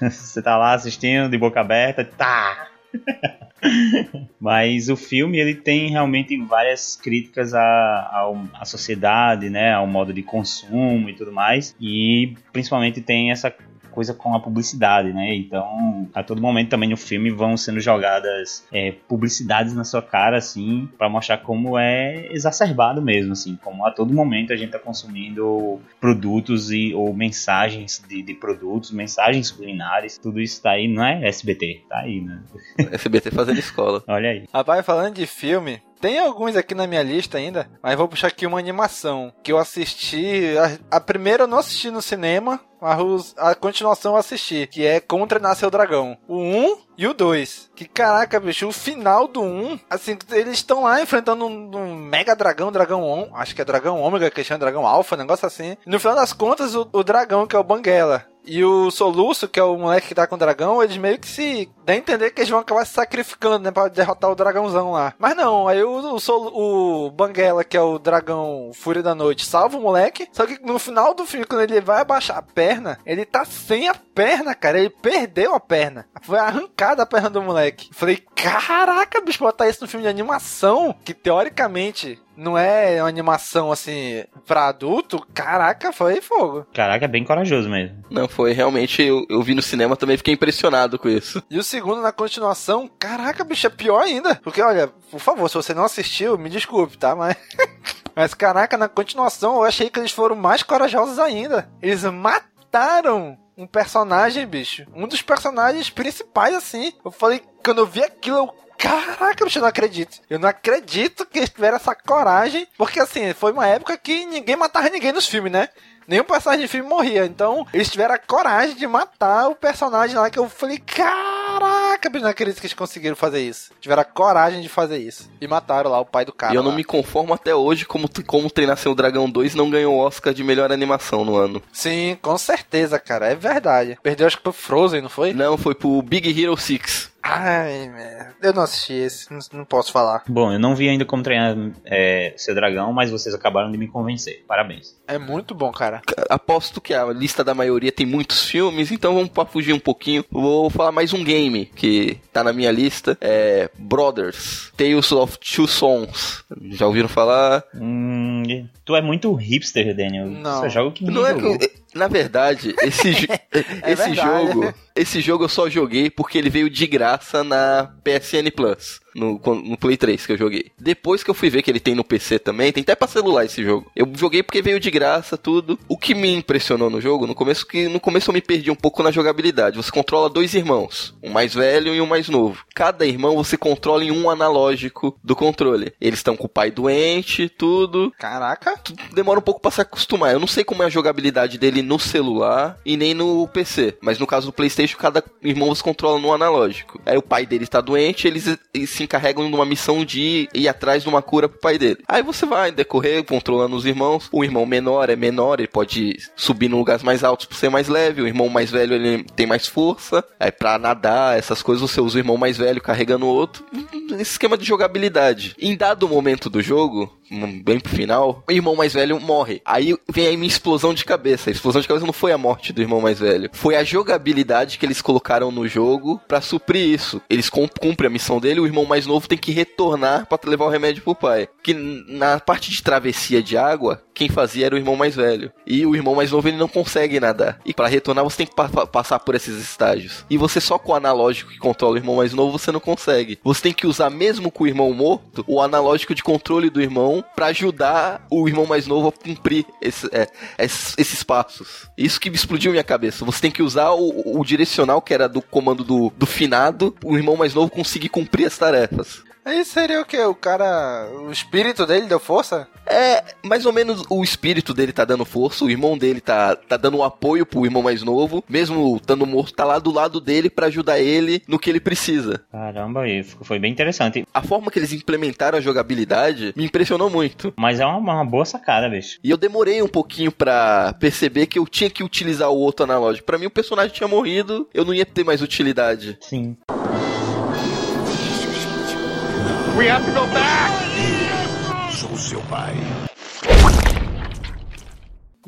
Você tá lá assistindo de boca aberta, tá. Mas o filme ele tem realmente várias críticas à, ao- à sociedade, né, ao modo de consumo e tudo mais, e principalmente tem essa coisa com a publicidade, né? Então, a todo momento também no filme vão sendo jogadas é, publicidades na sua cara, assim, para mostrar como é exacerbado mesmo, assim, como a todo momento a gente tá consumindo produtos e ou mensagens de, de produtos, mensagens subliminares, tudo isso tá aí, não é SBT, tá aí, né? SBT fazendo escola. Olha aí. Rapaz, falando de filme, tem alguns aqui na minha lista ainda, mas vou puxar aqui uma animação que eu assisti. A, a primeira eu não assisti no cinema, mas a continuação eu assisti, que é Como Treinar Seu Dragão. O 1 e o 2. Que caraca, bicho, o final do 1, assim, eles estão lá enfrentando um, um mega dragão, dragão on, acho que é dragão ômega, que chama dragão alfa, negócio assim. No final das contas, o, o dragão, que é o Banguela, e o Soluço, que é o moleque que tá com o dragão, eles meio que se dá a entender que eles vão acabar se sacrificando, né, pra derrotar o dragãozão lá. Mas não, aí o, o, Sol- o Banguela, que é o dragão Fúria da Noite, salva o moleque, só que no final do filme, quando ele vai abaixar a perna, ele tá sem a perna, cara, ele perdeu a perna. Foi arrancada a perna do moleque. Falei, caraca, bicho, botar isso no filme de animação, que teoricamente não é uma animação assim pra adulto, caraca, foi fogo. Caraca, é bem corajoso mesmo. Não, foi realmente, eu, eu vi no cinema também, fiquei impressionado com isso. E o segundo, na continuação, caraca, bicho, é pior ainda. Porque, olha, por favor, se você não assistiu, me desculpe, tá? Mas. Mas, caraca, na continuação, eu achei que eles foram mais corajosos ainda. Eles mataram um personagem, bicho. Um dos personagens principais, assim. Eu falei, quando eu vi aquilo, eu. Caraca, bicho, eu não acredito. Eu não acredito que eles tiveram essa coragem, porque assim, foi uma época que ninguém matava ninguém nos filmes, né? Nenhum personagem de filme morria. Então, eles tiveram a coragem de matar o personagem lá que eu falei, caraca, bicho, não acredito que eles conseguiram fazer isso. Tiveram a coragem de fazer isso. E mataram lá o pai do cara. E eu não lá. me conformo até hoje como, como Treinar Seu Dragão 2 não ganhou o Oscar de melhor animação no ano. Sim, com certeza, cara. É verdade. Perdeu acho que pro Frozen, não foi? Não, foi pro Big Hero 6. Ai, merda. Eu não assisti esse, não, não posso falar. Bom, eu não vi ainda como treinar é, seu dragão, mas vocês acabaram de me convencer. Parabéns. É muito bom, cara. Aposto que a lista da maioria tem muitos filmes, então vamos pra fugir um pouquinho. Vou falar mais um game que tá na minha lista. É Brothers, Tales of Two Sons. Já ouviram falar? Hum, tu é muito hipster, Daniel. Não. Você joga o que Não é jogou. que, na verdade, esse, jo- esse verdade. jogo, esse jogo eu só joguei porque ele veio de graça na PSN Plus. No, no Play 3 que eu joguei. Depois que eu fui ver que ele tem no PC também, tem até pra celular esse jogo. Eu joguei porque veio de graça, tudo. O que me impressionou no jogo, no começo, que no começo eu me perdi um pouco na jogabilidade. Você controla dois irmãos, um mais velho e um mais novo. Cada irmão você controla em um analógico do controle. Eles estão com o pai doente, tudo Caraca. demora um pouco pra se acostumar. Eu não sei como é a jogabilidade dele no celular e nem no PC. Mas no caso do PlayStation, cada irmão você controla no analógico. Aí o pai dele está doente, eles, eles se encarregam de uma missão de ir atrás de uma cura pro pai dele. Aí você vai decorrer controlando os irmãos. O irmão menor é menor, ele pode subir em lugares mais altos por ser mais leve. O irmão mais velho ele tem mais força. Aí pra nadar, essas coisas, você usa o irmão mais velho carregando o outro. Esse esquema de jogabilidade. Em dado momento do jogo, hum, bem pro final, o irmão mais velho morre. Aí vem aí minha explosão de cabeça. A explosão de cabeça não foi a morte do irmão mais velho. Foi a jogabilidade que eles colocaram no jogo pra suprir isso. Eles cum- cumprem a missão dele, o irmão mais novo tem que retornar pra levar o remédio pro pai. Que na parte de travessia de água, quem fazia era o irmão mais velho. E o irmão mais novo ele não consegue nadar. E pra retornar você tem que pa- pa- passar por esses estágios. E você só com o analógico que controla o irmão mais novo você não consegue. Você tem que usar mesmo com o irmão morto o analógico de controle do irmão pra ajudar o irmão mais novo a cumprir esse- é, esses, esses passos. Isso que me explodiu minha cabeça. Você tem que usar o, o direcional que era do comando do, do finado, o irmão mais novo conseguir cumprir as tarefas. Aí seria o que? O cara. O espírito dele deu força? É, mais ou menos o espírito dele tá dando força, o irmão dele tá, tá dando um apoio pro irmão mais novo, mesmo estando morto, tá lá do lado dele pra ajudar ele no que ele precisa. Caramba, e foi bem interessante. A forma que eles implementaram a jogabilidade me impressionou muito. Mas é uma, uma boa sacada, bicho. E eu demorei um pouquinho pra perceber que eu tinha que utilizar o outro analógico. Pra mim o personagem tinha morrido, eu não ia ter mais utilidade. Sim. Sou seu pai.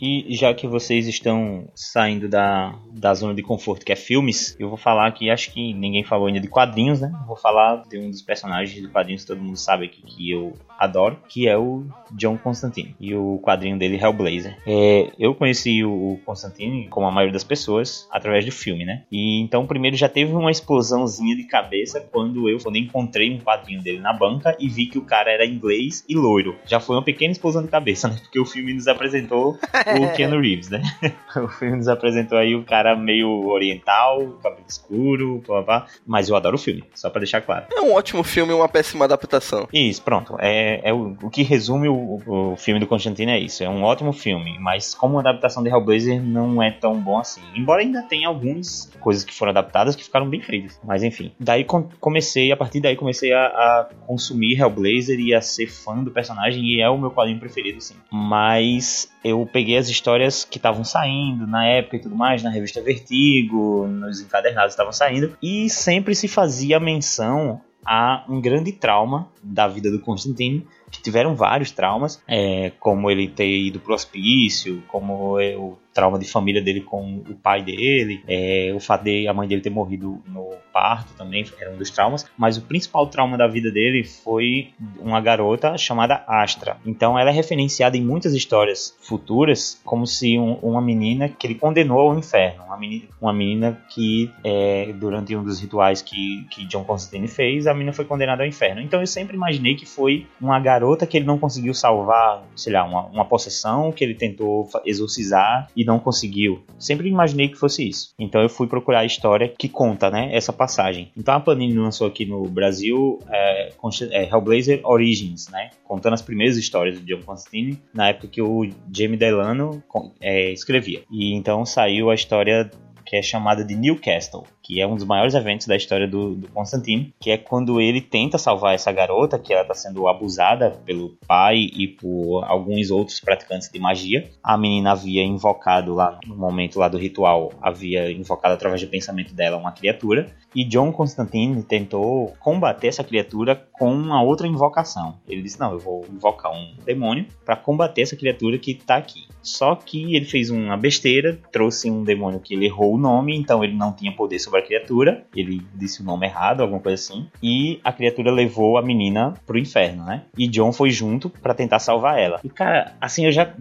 E já que vocês estão saindo da, da zona de conforto que é filmes, eu vou falar aqui, acho que ninguém falou ainda de quadrinhos, né? Vou falar de um dos personagens de quadrinhos que todo mundo sabe aqui que eu adoro, que é o John Constantine. E o quadrinho dele, Hellblazer. É, eu conheci o Constantine, como a maioria das pessoas, através do filme, né? E então, primeiro já teve uma explosãozinha de cabeça quando eu quando encontrei um quadrinho dele na banca e vi que o cara era inglês e loiro. Já foi uma pequena explosão de cabeça, né? Porque o filme nos apresentou o Keanu Reeves, né? o filme nos apresentou aí o cara meio oriental, cabelo escuro, blá, blá, blá. mas eu adoro o filme, só pra deixar claro. É um ótimo filme e uma péssima adaptação. Isso, pronto. É, é o, o que resume o, o filme do Constantine é isso. É um ótimo filme, mas como adaptação de Hellblazer não é tão bom assim. Embora ainda tenha algumas coisas que foram adaptadas que ficaram bem feitas. Mas enfim. Daí com- comecei, a partir daí comecei a, a consumir Hellblazer e a ser fã do personagem e é o meu quadrinho preferido, sim. Mas eu peguei as histórias que estavam saindo na época e tudo mais, na revista Vertigo, nos encadernados estavam saindo, e sempre se fazia menção a um grande trauma da vida do Constantine, que tiveram vários traumas, é, como ele ter ido pro hospício, como o trauma de família dele com o pai dele, é, o fato de a mãe dele ter morrido no parto também era um dos traumas, mas o principal trauma da vida dele foi uma garota chamada Astra. Então ela é referenciada em muitas histórias futuras como se um- uma menina que ele condenou ao inferno, uma menina, uma menina que é, durante um dos rituais que, que John Constantine fez, a menina foi condenada ao inferno. Então eu sempre imaginei que foi uma garota que ele não conseguiu salvar, sei lá, uma, uma possessão que ele tentou exorcizar e não conseguiu. Sempre imaginei que fosse isso. Então eu fui procurar a história que conta, né, essa passagem. Então a Panini lançou aqui no Brasil é, é, Hellblazer Origins, né? Contando as primeiras histórias do John Constantine na época que o Jamie Delano é, escrevia. E então saiu a história que é chamada de Newcastle, que é um dos maiores eventos da história do, do Constantine, que é quando ele tenta salvar essa garota, que ela está sendo abusada pelo pai e por alguns outros praticantes de magia. A menina havia invocado lá, no momento lá do ritual, havia invocado através do pensamento dela uma criatura, e John Constantine tentou combater essa criatura com uma outra invocação. Ele disse: Não, eu vou invocar um demônio para combater essa criatura que está aqui. Só que ele fez uma besteira, trouxe um demônio que ele errou o nome, então ele não tinha poder sobre a criatura. Ele disse o nome errado, alguma coisa assim. E a criatura levou a menina pro inferno, né? E John foi junto para tentar salvar ela. E cara, assim eu já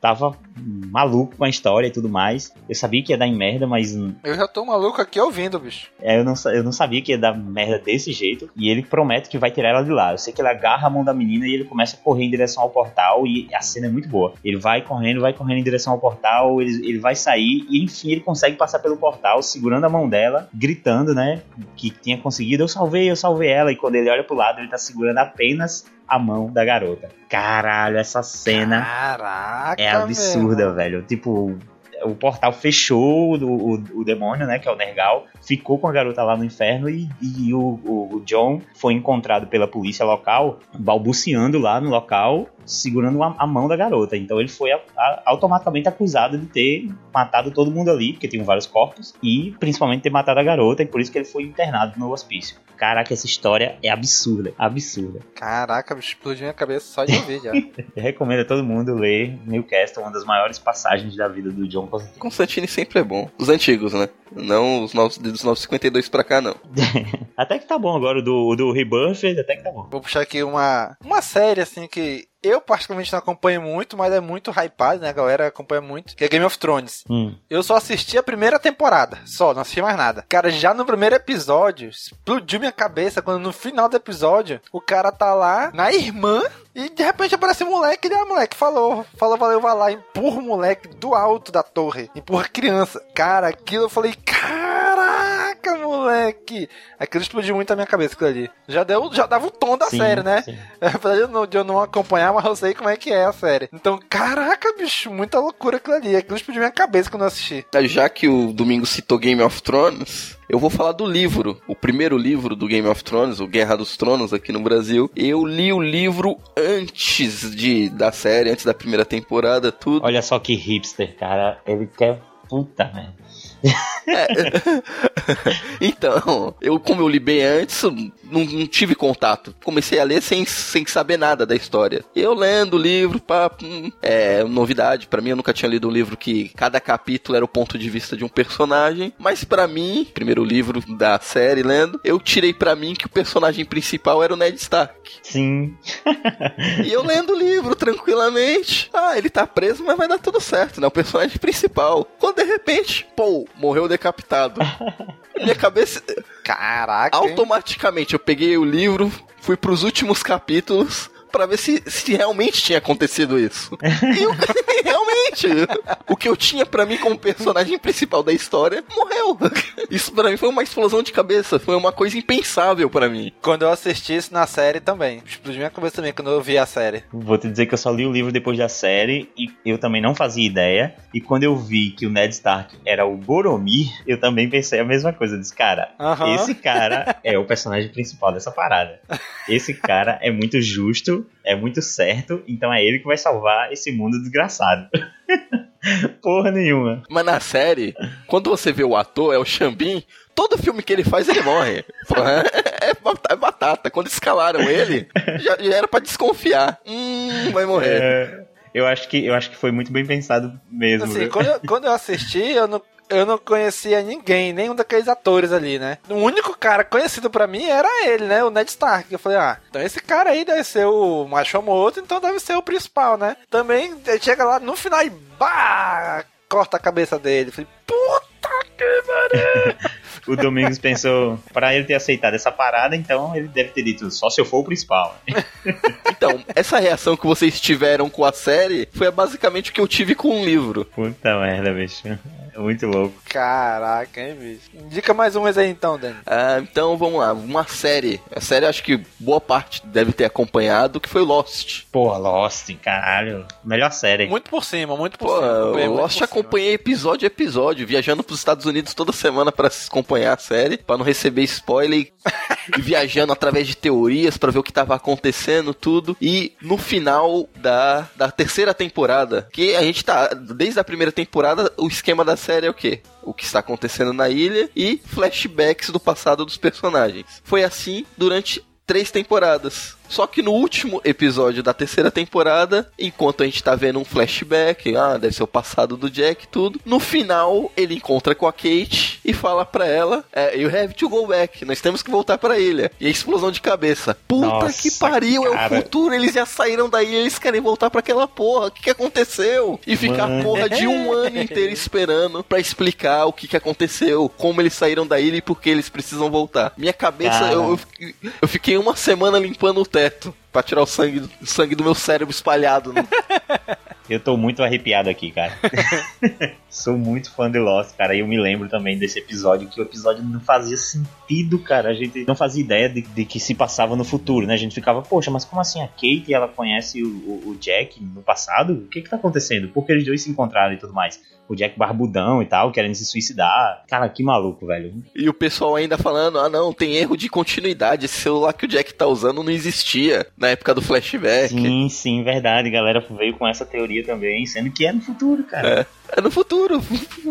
tava maluco com a história e tudo mais. Eu sabia que ia dar em merda, mas. Eu já tô maluco aqui ouvindo, bicho. É, eu não eu não sabia que ia dar merda desse jeito. E ele promete que vai tirar ela de lá. Eu sei que ele agarra a mão da menina e ele começa a correr em direção ao portal. E a cena é muito boa. Ele vai correndo, vai correndo em direção ao portal. Ele, ele vai sair e enfim ele consegue passar pelo portal, segurando a mão dela, gritando, né? Que tinha conseguido. Eu salvei, eu salvei ela. E quando ele olha pro lado, ele tá segurando apenas a mão da garota. Caralho, essa cena Caraca, é absurda, velho. Tipo, o portal fechou o, o, o, demônio, né, que é o Nergal, ficou com a garota lá no inferno e, e o, o, John foi encontrado pela polícia local, balbuciando lá no local, segurando a, a mão da garota. Então ele foi a, a, automaticamente acusado de ter matado todo mundo ali, porque tinham vários corpos, e principalmente ter matado a garota, e por isso que ele foi internado no hospício. Caraca, essa história é absurda, absurda. Caraca, explodiu minha cabeça só de ouvir já. Eu recomendo a todo mundo ler Newcastle, uma das maiores passagens da vida do John Constantine. Constantine sempre é bom. Os antigos, né? Não os novos, dos 952 pra cá, não. até que tá bom agora, o do, do Rebirth, até que tá bom. Vou puxar aqui uma, uma série, assim, que eu particularmente não acompanho muito, mas é muito hypado, né? A galera acompanha muito. Que é Game of Thrones. Hum. Eu só assisti a primeira temporada. Só, não assisti mais nada. Cara, já no primeiro episódio, explodiu minha cabeça quando no final do episódio o cara tá lá na irmã e de repente aparece um moleque e ele, ah, moleque, falou, falou, valeu, vai lá, empurra o moleque do alto da torre, empurra a criança. Cara, aquilo eu falei, caraca, moleque. Aquilo explodiu muito a minha cabeça, aquilo ali. Já, deu, já dava o tom da sim, série, né? Apesar de eu, não, de eu não acompanhar, mas eu sei como é que é a série. Então, caraca, bicho, muita loucura aquilo ali. Aquilo explodiu minha cabeça quando eu assisti. Já que o Domingo citou Game of Thrones, eu vou falar do livro, o primeiro livro do Game of Thrones, o Guerra dos Tronos aqui no Brasil. Eu li o livro antes de da série, antes da primeira temporada, tudo. Olha só que hipster, cara. Ele quer puta, né? Então, eu como eu li bem antes, não, não, tive contato. Comecei a ler sem, sem saber nada da história. Eu lendo o livro, pá, hum, é novidade para mim. Eu nunca tinha lido um livro que cada capítulo era o ponto de vista de um personagem. Mas para mim, primeiro livro da série lendo, eu tirei para mim que o personagem principal era o Ned Stark. Sim. e eu lendo o livro tranquilamente. Ah, ele tá preso, mas vai dar tudo certo, né? O personagem principal. Quando de repente, pô, morreu decapitado. Minha cabeça. Caraca. Automaticamente eu peguei o livro, fui pros últimos capítulos para ver se, se realmente tinha acontecido isso. e eu, realmente, o que eu tinha para mim como personagem principal da história morreu. Isso para mim foi uma explosão de cabeça, foi uma coisa impensável para mim. Quando eu assisti isso na série também, explodiu minha cabeça também quando eu vi a série. Vou te dizer que eu só li o livro depois da série e eu também não fazia ideia. E quando eu vi que o Ned Stark era o Boromir, eu também pensei a mesma coisa. Eu disse, cara, uhum. esse cara é o personagem principal dessa parada. Esse cara é muito justo é muito certo, então é ele que vai salvar esse mundo desgraçado. Porra nenhuma. Mas na série, quando você vê o ator, é o Xambin, todo filme que ele faz, ele morre. É, é, batata. Quando escalaram ele, já, já era para desconfiar. Hum, vai morrer. É, eu, acho que, eu acho que foi muito bem pensado mesmo. Assim, quando eu, quando eu assisti, eu não eu não conhecia ninguém, nenhum daqueles atores ali, né? O único cara conhecido para mim era ele, né? O Ned Stark. Eu falei, ah, então esse cara aí deve ser o mais famoso, então deve ser o principal, né? Também chega lá no final e bah! Corta a cabeça dele. Falei, puta que pariu! o Domingos pensou, para ele ter aceitado essa parada, então ele deve ter dito, só se eu for o principal. então, essa reação que vocês tiveram com a série foi basicamente o que eu tive com o livro. Puta merda, bicho. Muito louco. Caraca, hein, bicho. Indica mais umas aí então, Dani. Ah, então vamos lá, uma série. A série acho que boa parte deve ter acompanhado, que foi Lost. Porra, Lost, caralho. Melhor série. Muito por cima, muito por Pô, cima. acompanhei Lost por cima. acompanhei episódio a episódio, viajando pros Estados Unidos toda semana pra acompanhar a série, pra não receber spoiler e, viajando através de teorias pra ver o que tava acontecendo, tudo. E no final da, da terceira temporada, que a gente tá, desde a primeira temporada, o esquema da série é o quê? O que está acontecendo na ilha e flashbacks do passado dos personagens. Foi assim durante três temporadas. Só que no último episódio da terceira temporada, enquanto a gente tá vendo um flashback, ah, deve ser o passado do Jack e tudo, no final ele encontra com a Kate e fala pra ela, é, you have to go back, nós temos que voltar pra ilha. E a explosão de cabeça. Puta Nossa, que pariu, é o cara. futuro, eles já saíram da ilha, eles querem voltar pra aquela porra, o que que aconteceu? E ficar a Mano. porra de um ano inteiro esperando pra explicar o que que aconteceu, como eles saíram da ilha e por que eles precisam voltar. Minha cabeça, Cara. eu, eu fiquei- eu fiquei uma semana limpando o teto pra tirar o sangue, do- o sangue do meu cérebro espalhado. no- Eu tô muito arrepiado aqui, cara. Sou muito fã de Lost, cara. E eu me lembro também desse episódio, que o episódio não fazia sentido, cara. A gente não fazia ideia de, de que se passava no futuro, né? A gente ficava, poxa, mas como assim a Kate ela conhece o, o- o Jack no passado? O que que tá acontecendo? Por que eles dois se encontraram e tudo mais? O Jack barbudão e tal, querendo se suicidar. Cara, que maluco, velho. E o pessoal ainda falando, ah não, tem erro de continuidade, esse celular que o Jack tá usando não existia na época do flashback. Sim, sim, verdade. A galera veio com essa teoria também, sendo que é no futuro, cara. É no futuro.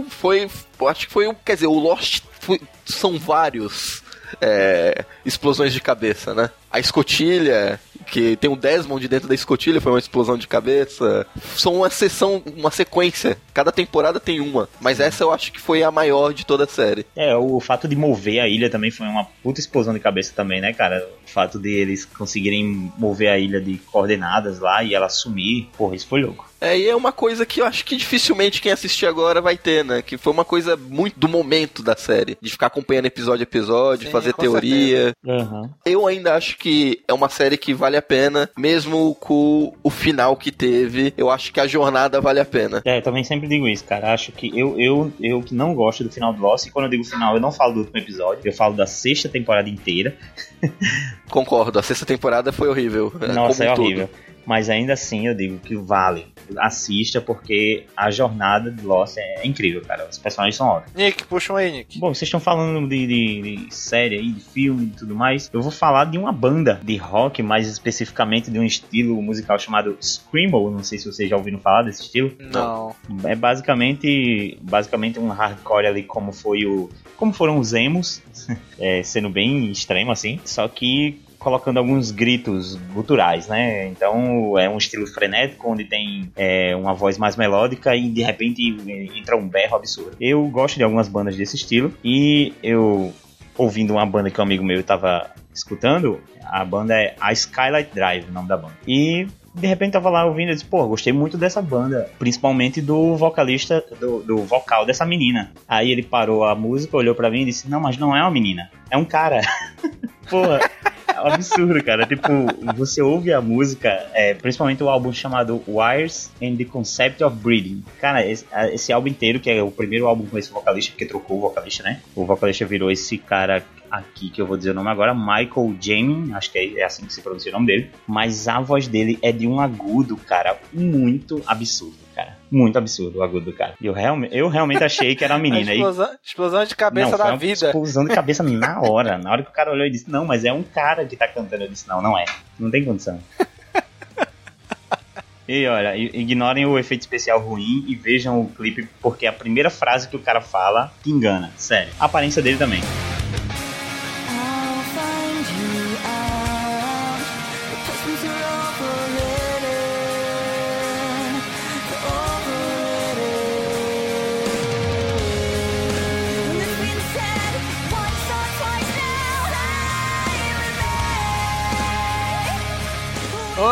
Foi. Acho que foi. um- Quer dizer, o Lost foi- são vários. é, explosões de cabeça, né? A escotilha, que tem um Desmond dentro da escotilha, foi uma explosão de cabeça. São uma sessão, uma sequência. Cada temporada tem uma. Mas essa eu acho que foi a maior de toda a série. É, o fato de mover a ilha também foi uma puta explosão de cabeça também, né, cara? O fato de eles conseguirem mover a ilha de coordenadas lá e ela sumir, porra, isso foi louco. É, e é uma coisa que eu acho que dificilmente quem assistir agora vai ter, né? Que foi uma coisa muito do momento da série. De ficar acompanhando episódio a episódio, Sim, fazer teoria. Uhum. Eu ainda acho que é uma série que vale a pena, mesmo com o final que teve. Eu acho que a jornada vale a pena. É, eu também sempre digo isso, cara. Acho que eu, eu, eu que não gosto do final do Lost, e quando eu digo final, eu não falo do último episódio, eu falo da sexta temporada inteira. Concordo, a sexta temporada foi horrível. é, Nossa, é todo. horrível. Mas ainda assim eu digo que vale. Assista porque a jornada de Lost é incrível, cara. Os personagens são ótimos. Nick, puxa um aí, Nick. Bom, vocês estão falando de, de- de série aí, de filme e tudo mais. Eu vou falar de uma banda de rock, mais especificamente de um estilo musical chamado Screamo. Não sei se vocês já ouviram falar desse estilo. Não. É basicamente, basicamente um hardcore ali como foi o, como foram os emos, é, sendo bem extremo assim. Só que colocando alguns gritos guturais, né? Então é um estilo frenético onde tem é, uma voz mais melódica e de repente entra um berro absurdo. Eu gosto de algumas bandas desse estilo e eu ouvindo uma banda que um amigo meu estava escutando, a banda é a Skylight Drive, o nome da banda. E de repente tava lá ouvindo e disse, pô, gostei muito dessa banda, principalmente do vocalista, do, do vocal dessa menina. Aí ele parou a música, olhou pra mim e disse, não, mas não é uma menina, é um cara. Porra, absurdo, cara. Tipo, você ouve a música, é, principalmente o álbum chamado Wires and the Concept of Breathing. Cara, esse, esse álbum inteiro, que é o primeiro álbum com esse vocalista, porque trocou o vocalista, né? O vocalista virou esse cara aqui, que eu vou dizer o nome agora, Michael Jamin, acho que é, é assim que se pronuncia o nome dele. Mas a voz dele é de um agudo, cara, muito absurdo, cara. Muito absurdo o agudo do cara. E Eu, eu realmente achei que era uma menina. E explosão, explosão de cabeça não, da vida. explosão de cabeça na hora. Na hora que o cara olhou e disse, não, mas é um cara que tá cantando. Eu disse, não, não é. Não tem condição. E olha, ignorem o efeito especial ruim e vejam o clipe, porque a primeira frase que o cara fala te engana. Sério. A aparência dele também.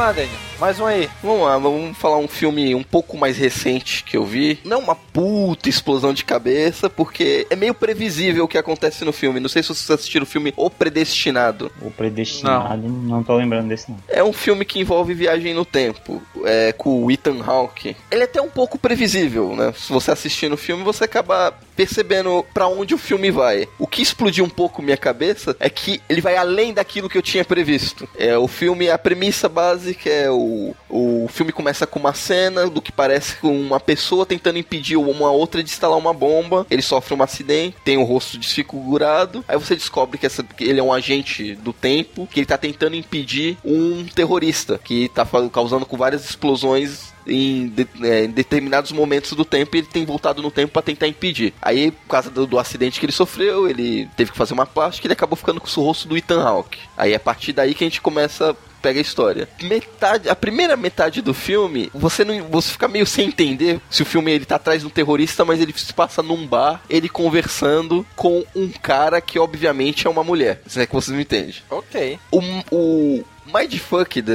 Now, lie with me. Vamos lá, Daniel. Mais um aí. Vamos lá, vamos falar um filme um pouco mais recente que eu vi. Não uma puta explosão de cabeça, porque é meio previsível o que acontece no filme. Não sei se vocês assistiram o filme O Predestinado. O predestinado, não. tô lembrando desse não. É um filme que envolve viagem no tempo, é, com o Ethan Hawke. Ele é até um pouco previsível, né? Se você assistir no filme, você acaba percebendo pra onde o filme vai. O que explodiu um pouco minha cabeça é que ele vai além daquilo que eu tinha previsto. É, o filme, a premissa básica é o, o filme começa com uma cena do que parece com uma pessoa tentando impedir uma outra de instalar uma bomba. Ele sofre um acidente, tem o rosto desfigurado. Aí você descobre que, essa, que ele é um agente do tempo, que ele tá tentando impedir um terrorista que tá causando com várias explosões em, de- é, em determinados momentos do tempo ele tem voltado no tempo pra tentar impedir. Aí, por causa do, do acidente que ele sofreu, ele teve que fazer uma plástica e ele acabou ficando com o rosto do Ethan Hawke. Aí a partir daí que a gente começa pega a história. Metade, a primeira metade do filme, você não, você fica meio sem entender se o filme ele tá atrás de um terrorista, mas ele se passa num bar, ele conversando com um cara que obviamente é uma mulher. Se é que vocês me entendem. Ok. O, o mindfuck, da,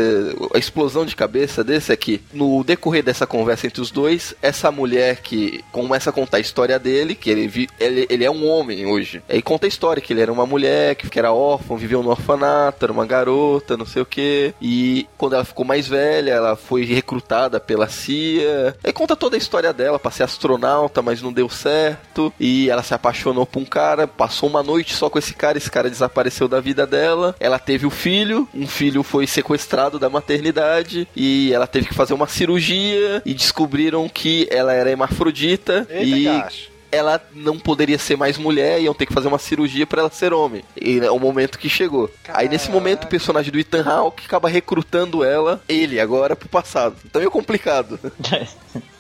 a explosão de cabeça desse é que, no decorrer dessa conversa entre os dois, essa mulher que começa a contar a história dele, que ele, vi- ele, ele é um homem hoje. Aí conta a história, que ele era uma mulher, que, era órfã, viveu no orfanato, era uma garota, não sei o que. E quando ela ficou mais velha, ela foi recrutada pela CIA. Aí conta toda a história dela, pra ser astronauta, mas não deu certo. E ela se apaixonou por um cara, passou uma noite só com esse cara, esse cara desapareceu da vida dela. Ela teve o filho, um filho foi sequestrado da maternidade e ela teve que fazer uma cirurgia e descobriram que ela era hermafrodita Eita, e gacho. ela não poderia ser mais mulher e iam ter que fazer uma cirurgia pra ela ser homem. E é o momento que chegou. Aí nesse momento o personagem do Ethan Hawke acaba recrutando ela, ele agora, pro passado. Então é complicado.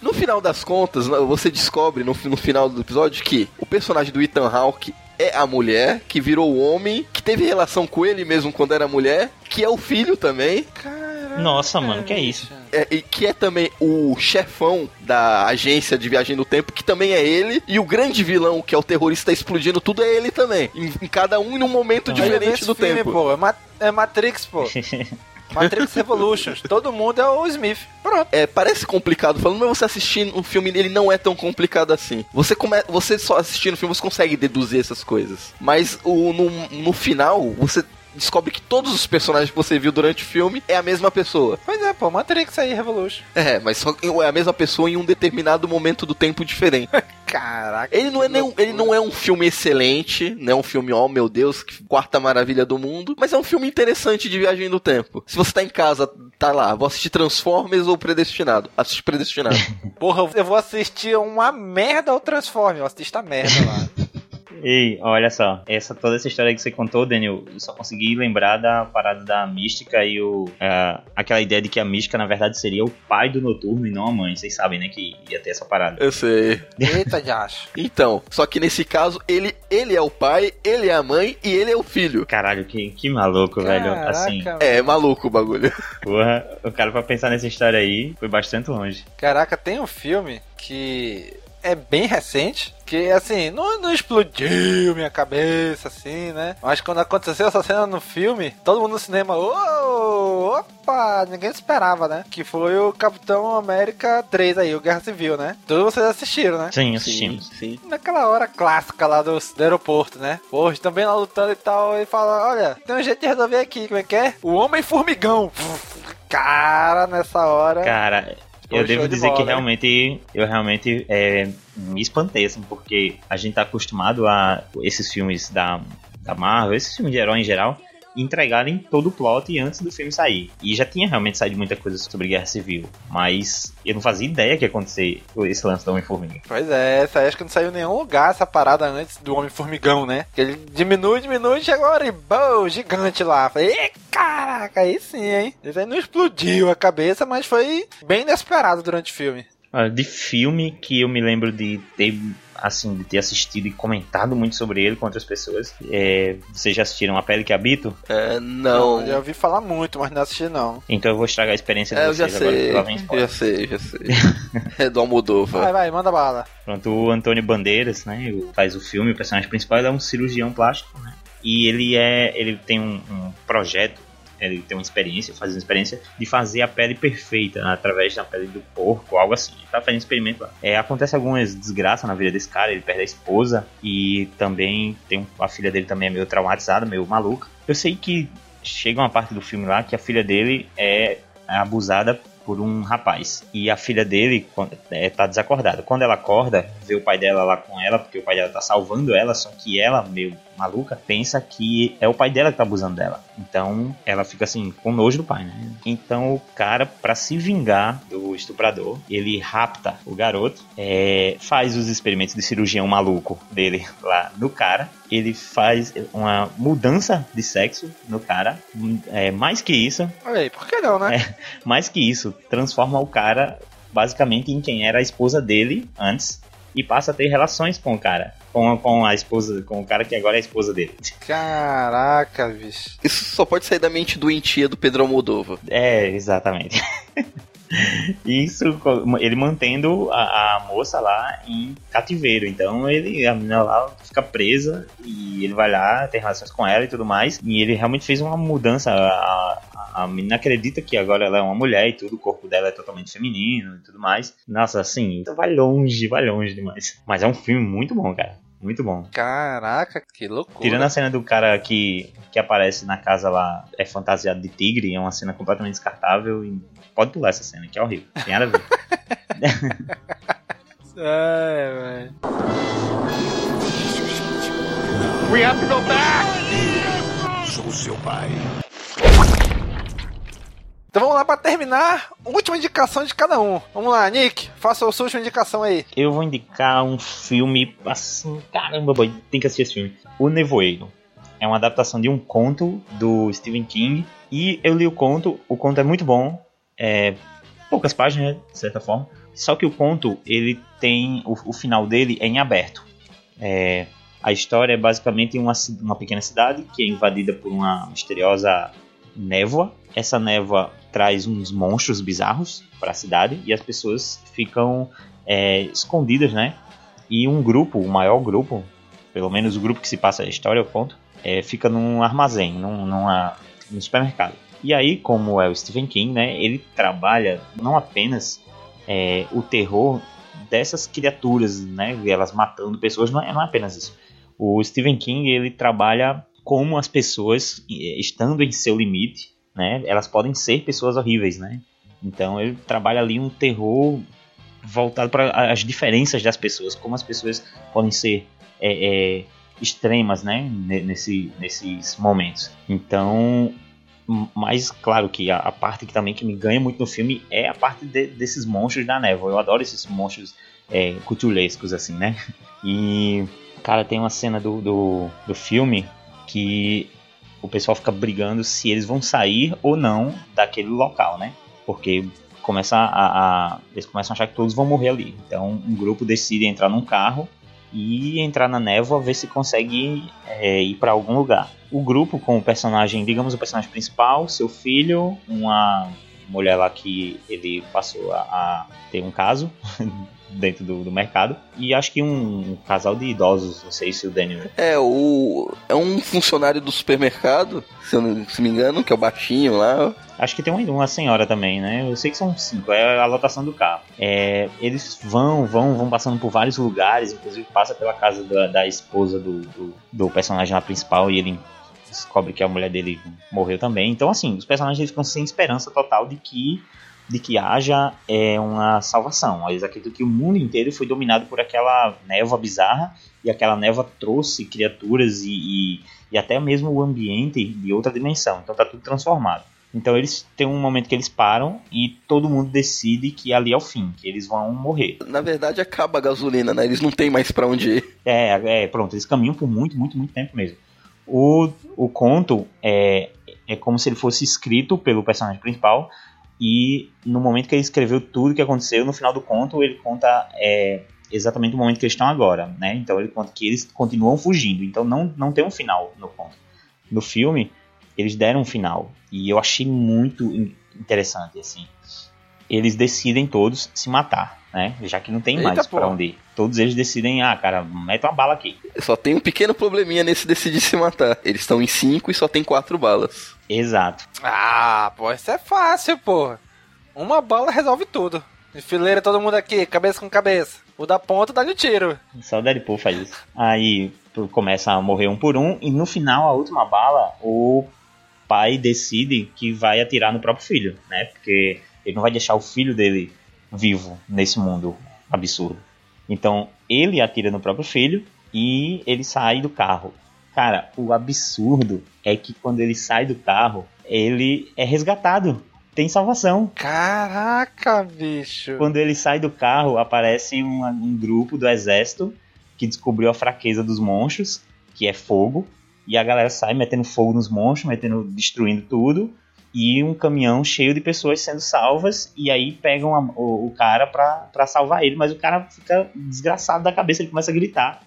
No final das contas, você descobre no, no final do episódio que o personagem do Ethan Hawke é a mulher que virou o homem, que teve relação com ele mesmo quando era mulher, que é o filho também, Nossa, mano, que é isso? é, e que é também o chefão da agência de viagem no tempo, que também é ele, e o grande vilão, que é o terrorista explodindo tudo, é ele também. Em, em cada um em um momento Olha diferente do filme, tempo. Pô, é, Ma- é Matrix, pô. Matrix Revolutions. Todo mundo é o Smith. Pronto. É, parece complicado falando, mas você assistindo o filme, ele não é tão complicado assim. Você, come, você só assistindo o filme, você consegue deduzir essas coisas. Mas o, no, no final, você descobre que todos os personagens que você viu durante o filme é a mesma pessoa. Pois é, pô. Matrix aí, Revolution. É, mas só é a mesma pessoa em um determinado momento do tempo diferente. Caraca. Ele não, é nem, um- ele não é um filme excelente, não é um filme, oh meu Deus, que quarta maravilha do mundo, mas é um filme interessante de viagem no tempo. Se você tá em casa, tá lá, vou assistir Transformers ou Predestinado? Assiste Predestinado. Porra, eu vou assistir uma merda ao Transforme. Eu assisto a merda lá. Ei, olha só, essa, toda essa história que você contou, Daniel, eu só consegui lembrar da parada da mística e o. é, aquela ideia de que a mística, na verdade, seria o pai do noturno e não a mãe. Vocês sabem, né? Que ia ter essa parada. Eu sei. Eita, Josh. Então, só que nesse caso, ele, ele é o pai, ele é a mãe e ele é o filho. Caralho, que, que maluco, velho. Assim, Caraca, É, maluco o bagulho. porra, o cara pra pensar nessa história aí foi bastante longe. Caraca, tem um filme que é bem recente, que assim, não, não explodiu minha cabeça, assim, né? Mas quando aconteceu essa cena no filme, todo mundo no cinema, "Ô, opa, ninguém esperava, né? Que foi o Capitão América 3 aí, o Guerra Civil, né? Todos vocês assistiram, né? Sim, assistimos. sim. Naquela hora clássica lá do, do aeroporto, né? Pô, também lá lutando e tal, ele fala, olha, tem um jeito de resolver aqui, como é que é? O Homem Formigão. Cara, nessa hora... Cara, eu devo de dizer que bola, né? realmente, eu realmente é, me espantei, assim, porque a gente tá acostumado a esses filmes da, da Marvel, esses filmes de herói em geral, entregarem todo o plot antes do filme sair. E já tinha realmente saído muita coisa sobre Guerra Civil, mas eu não fazia ideia que ia acontecer esse lance da Homem-Formiga. Pois é, essa acho que não saiu em nenhum lugar essa parada antes do Homem-Formigão, né? Que ele diminui, diminui, chegou agora e bom, gigante lá. Falei, caraca, aí sim, hein? Isso aí não explodiu a cabeça, mas foi bem inesperado durante o filme. Olha, De filme que eu me lembro de ter, assim, de ter assistido e comentado muito sobre ele com outras pessoas, é, vocês já assistiram A Pele que Habito? É, não. Eu já ouvi falar muito, mas não assisti não. Então eu vou estragar a experiência de É, eu já vocês agora, lá vem. Já sei, já sei. É do Almodóvar. Vai, vai, manda bala. Pronto, o Antônio Bandeiras, né, faz o filme, o personagem principal, ele é um cirurgião plástico, né? E ele é, ele tem um, um projeto ele tem uma experiência, faz uma experiência de fazer a pele perfeita através da pele do porco, algo assim. Ele tá fazendo experimento lá. É, acontece algumas desgraças na vida desse cara, ele perde a esposa e também tem a filha dele também é meio traumatizada, meio maluca. Eu sei que chega uma parte do filme lá que a filha dele é abusada por um rapaz. E a filha dele é, tá desacordada. Quando ela acorda, vê o pai dela lá com ela, porque o pai dela tá salvando ela, só que ela, meio maluca, pensa que é o pai dela que tá abusando dela. Então ela fica assim, com nojo do pai, né? Então o cara, pra se vingar do estuprador, ele rapta o garoto, é, faz os experimentos de cirurgião maluco dele lá no cara. Ele faz uma mudança de sexo no cara. É, mais que isso, Olha aí, por que não, né? mais que isso, transforma o cara basicamente em quem era a esposa dele antes e passa a ter relações com o cara, com, com a esposa, com o cara que agora é a esposa dele. Caraca, bicho. Isso só pode sair da mente doentia do Pedro Almodova. É, exatamente. Isso, ele mantendo a, a moça lá em cativeiro. Então ele, a menina lá fica presa e ele vai lá, tem relações com ela e tudo mais. E ele realmente fez uma mudança. A, a, a menina acredita que agora ela é uma mulher e tudo, o corpo dela é totalmente feminino e tudo mais. Nossa, assim, vai longe, vai longe demais. Mas é um filme muito bom, cara. Muito bom. Caraca, que loucura. Tirando a cena do cara que, que aparece na casa lá, é fantasiado de tigre, é uma cena completamente descartável. E pode pular essa cena, que é horrível. Tem nada a ver. É, velho. Sou seu pai. Então vamos lá pra terminar. Última indicação de cada um. Vamos lá, Nick, faça a sua última indicação aí. Eu vou indicar um filme assim, caramba, boy, tem que assistir esse filme. O Nevoeiro. É uma adaptação de um conto do Stephen King. E eu li o conto, o conto é muito bom. É poucas páginas, né, de certa forma. Só que o conto, ele tem. O, o final dele é em aberto. É, a história é basicamente uma, uma pequena cidade que é invadida por uma misteriosa névoa. Essa névoa traz uns monstros bizarros para a cidade e as pessoas ficam é, escondidas, né? E um grupo, o maior grupo, pelo menos o grupo que se passa a história, eu conto, é, fica num armazém, num, numa, num supermercado. E aí, como é o Stephen King, né? Ele trabalha não apenas é, o terror dessas criaturas, né? Elas matando pessoas, não é, não é apenas isso. O Stephen King ele trabalha como as pessoas, eh, estando em seu limite, né? Elas podem ser pessoas horríveis, né? Então ele trabalha ali um terror voltado para as diferenças das pessoas, como as pessoas podem ser é, é, extremas, né? ne- Nesse, nesses momentos. Então, mas claro que a, a parte que também que me ganha muito no filme é a parte de- desses monstros da névoa. Eu adoro esses monstros é, cutulescos assim, né? E cara, tem uma cena do, do, do filme que o pessoal fica brigando se eles vão sair ou não daquele local, né? Porque começa a, a- eles começam a achar que todos vão morrer ali. Então um grupo decide entrar num carro e entrar na névoa, ver se consegue é, ir para algum lugar. O grupo com o personagem, digamos o personagem principal, seu filho, uma mulher lá que ele passou a, a ter um caso dentro do, do mercado e acho que um, um casal de idosos, não sei se o Daniel É, o. É um funcionário do supermercado, se eu não se me engano, que é o baixinho lá. Acho que tem uma, uma senhora também, né? Eu sei que são cinco, é a lotação do carro. É, eles vão, vão, vão passando por vários lugares, inclusive passa pela casa da, da esposa do, do, do personagem lá principal e ele descobre que a mulher dele morreu também. Então, assim, os personagens ficam sem esperança total de que de que haja é, uma salvação. Eles acreditam que o mundo inteiro foi dominado por aquela névoa bizarra e aquela névoa trouxe criaturas e, e, e até mesmo o ambiente de outra dimensão. Então tá tudo transformado. Então eles têm um momento que eles param e todo mundo decide que ali é o fim, que eles vão morrer. Na verdade, acaba a gasolina, né? Eles não tem mais pra onde ir. É, é, pronto, eles caminham por muito, muito, muito tempo mesmo. O, o conto é, é como se ele fosse escrito pelo personagem principal e no momento que ele escreveu tudo que aconteceu, no final do conto ele conta é, exatamente o momento que eles estão agora, né? Então ele conta que eles continuam fugindo, então não, não tem um final no conto. No filme, eles deram um final e eu achei muito in- interessante, assim. Eles decidem todos se matar, né? Já que não tem Eita, mais pô. pra onde ir. Todos eles decidem, ah, cara, mete uma bala aqui. Só tem um pequeno probleminha nesse decidir se matar. Eles estão em cinco e só tem quatro balas. Exato. Ah, pô, isso é fácil, pô. Uma bala resolve tudo. Enfileira todo mundo aqui, cabeça com cabeça. O da ponta dá-lhe um tiro. Só o Deadpool faz isso. Aí começa a morrer um por um, e no final, a última bala, o pai decide que vai atirar no próprio filho, né? Porque ele não vai deixar o filho dele vivo nesse mundo absurdo. Então ele atira no próprio filho e ele sai do carro. Cara, o absurdo é que quando ele sai do carro, ele é resgatado. Tem salvação. Caraca, bicho. Quando ele sai do carro, aparece um, um grupo do exército que descobriu a fraqueza dos monstros, que é fogo. E a galera sai metendo fogo nos monstros, metendo, destruindo tudo. E um caminhão cheio de pessoas sendo salvas. E aí pegam a- o, o cara pra, pra salvar ele. Mas o cara fica desgraçado da cabeça, ele começa a gritar.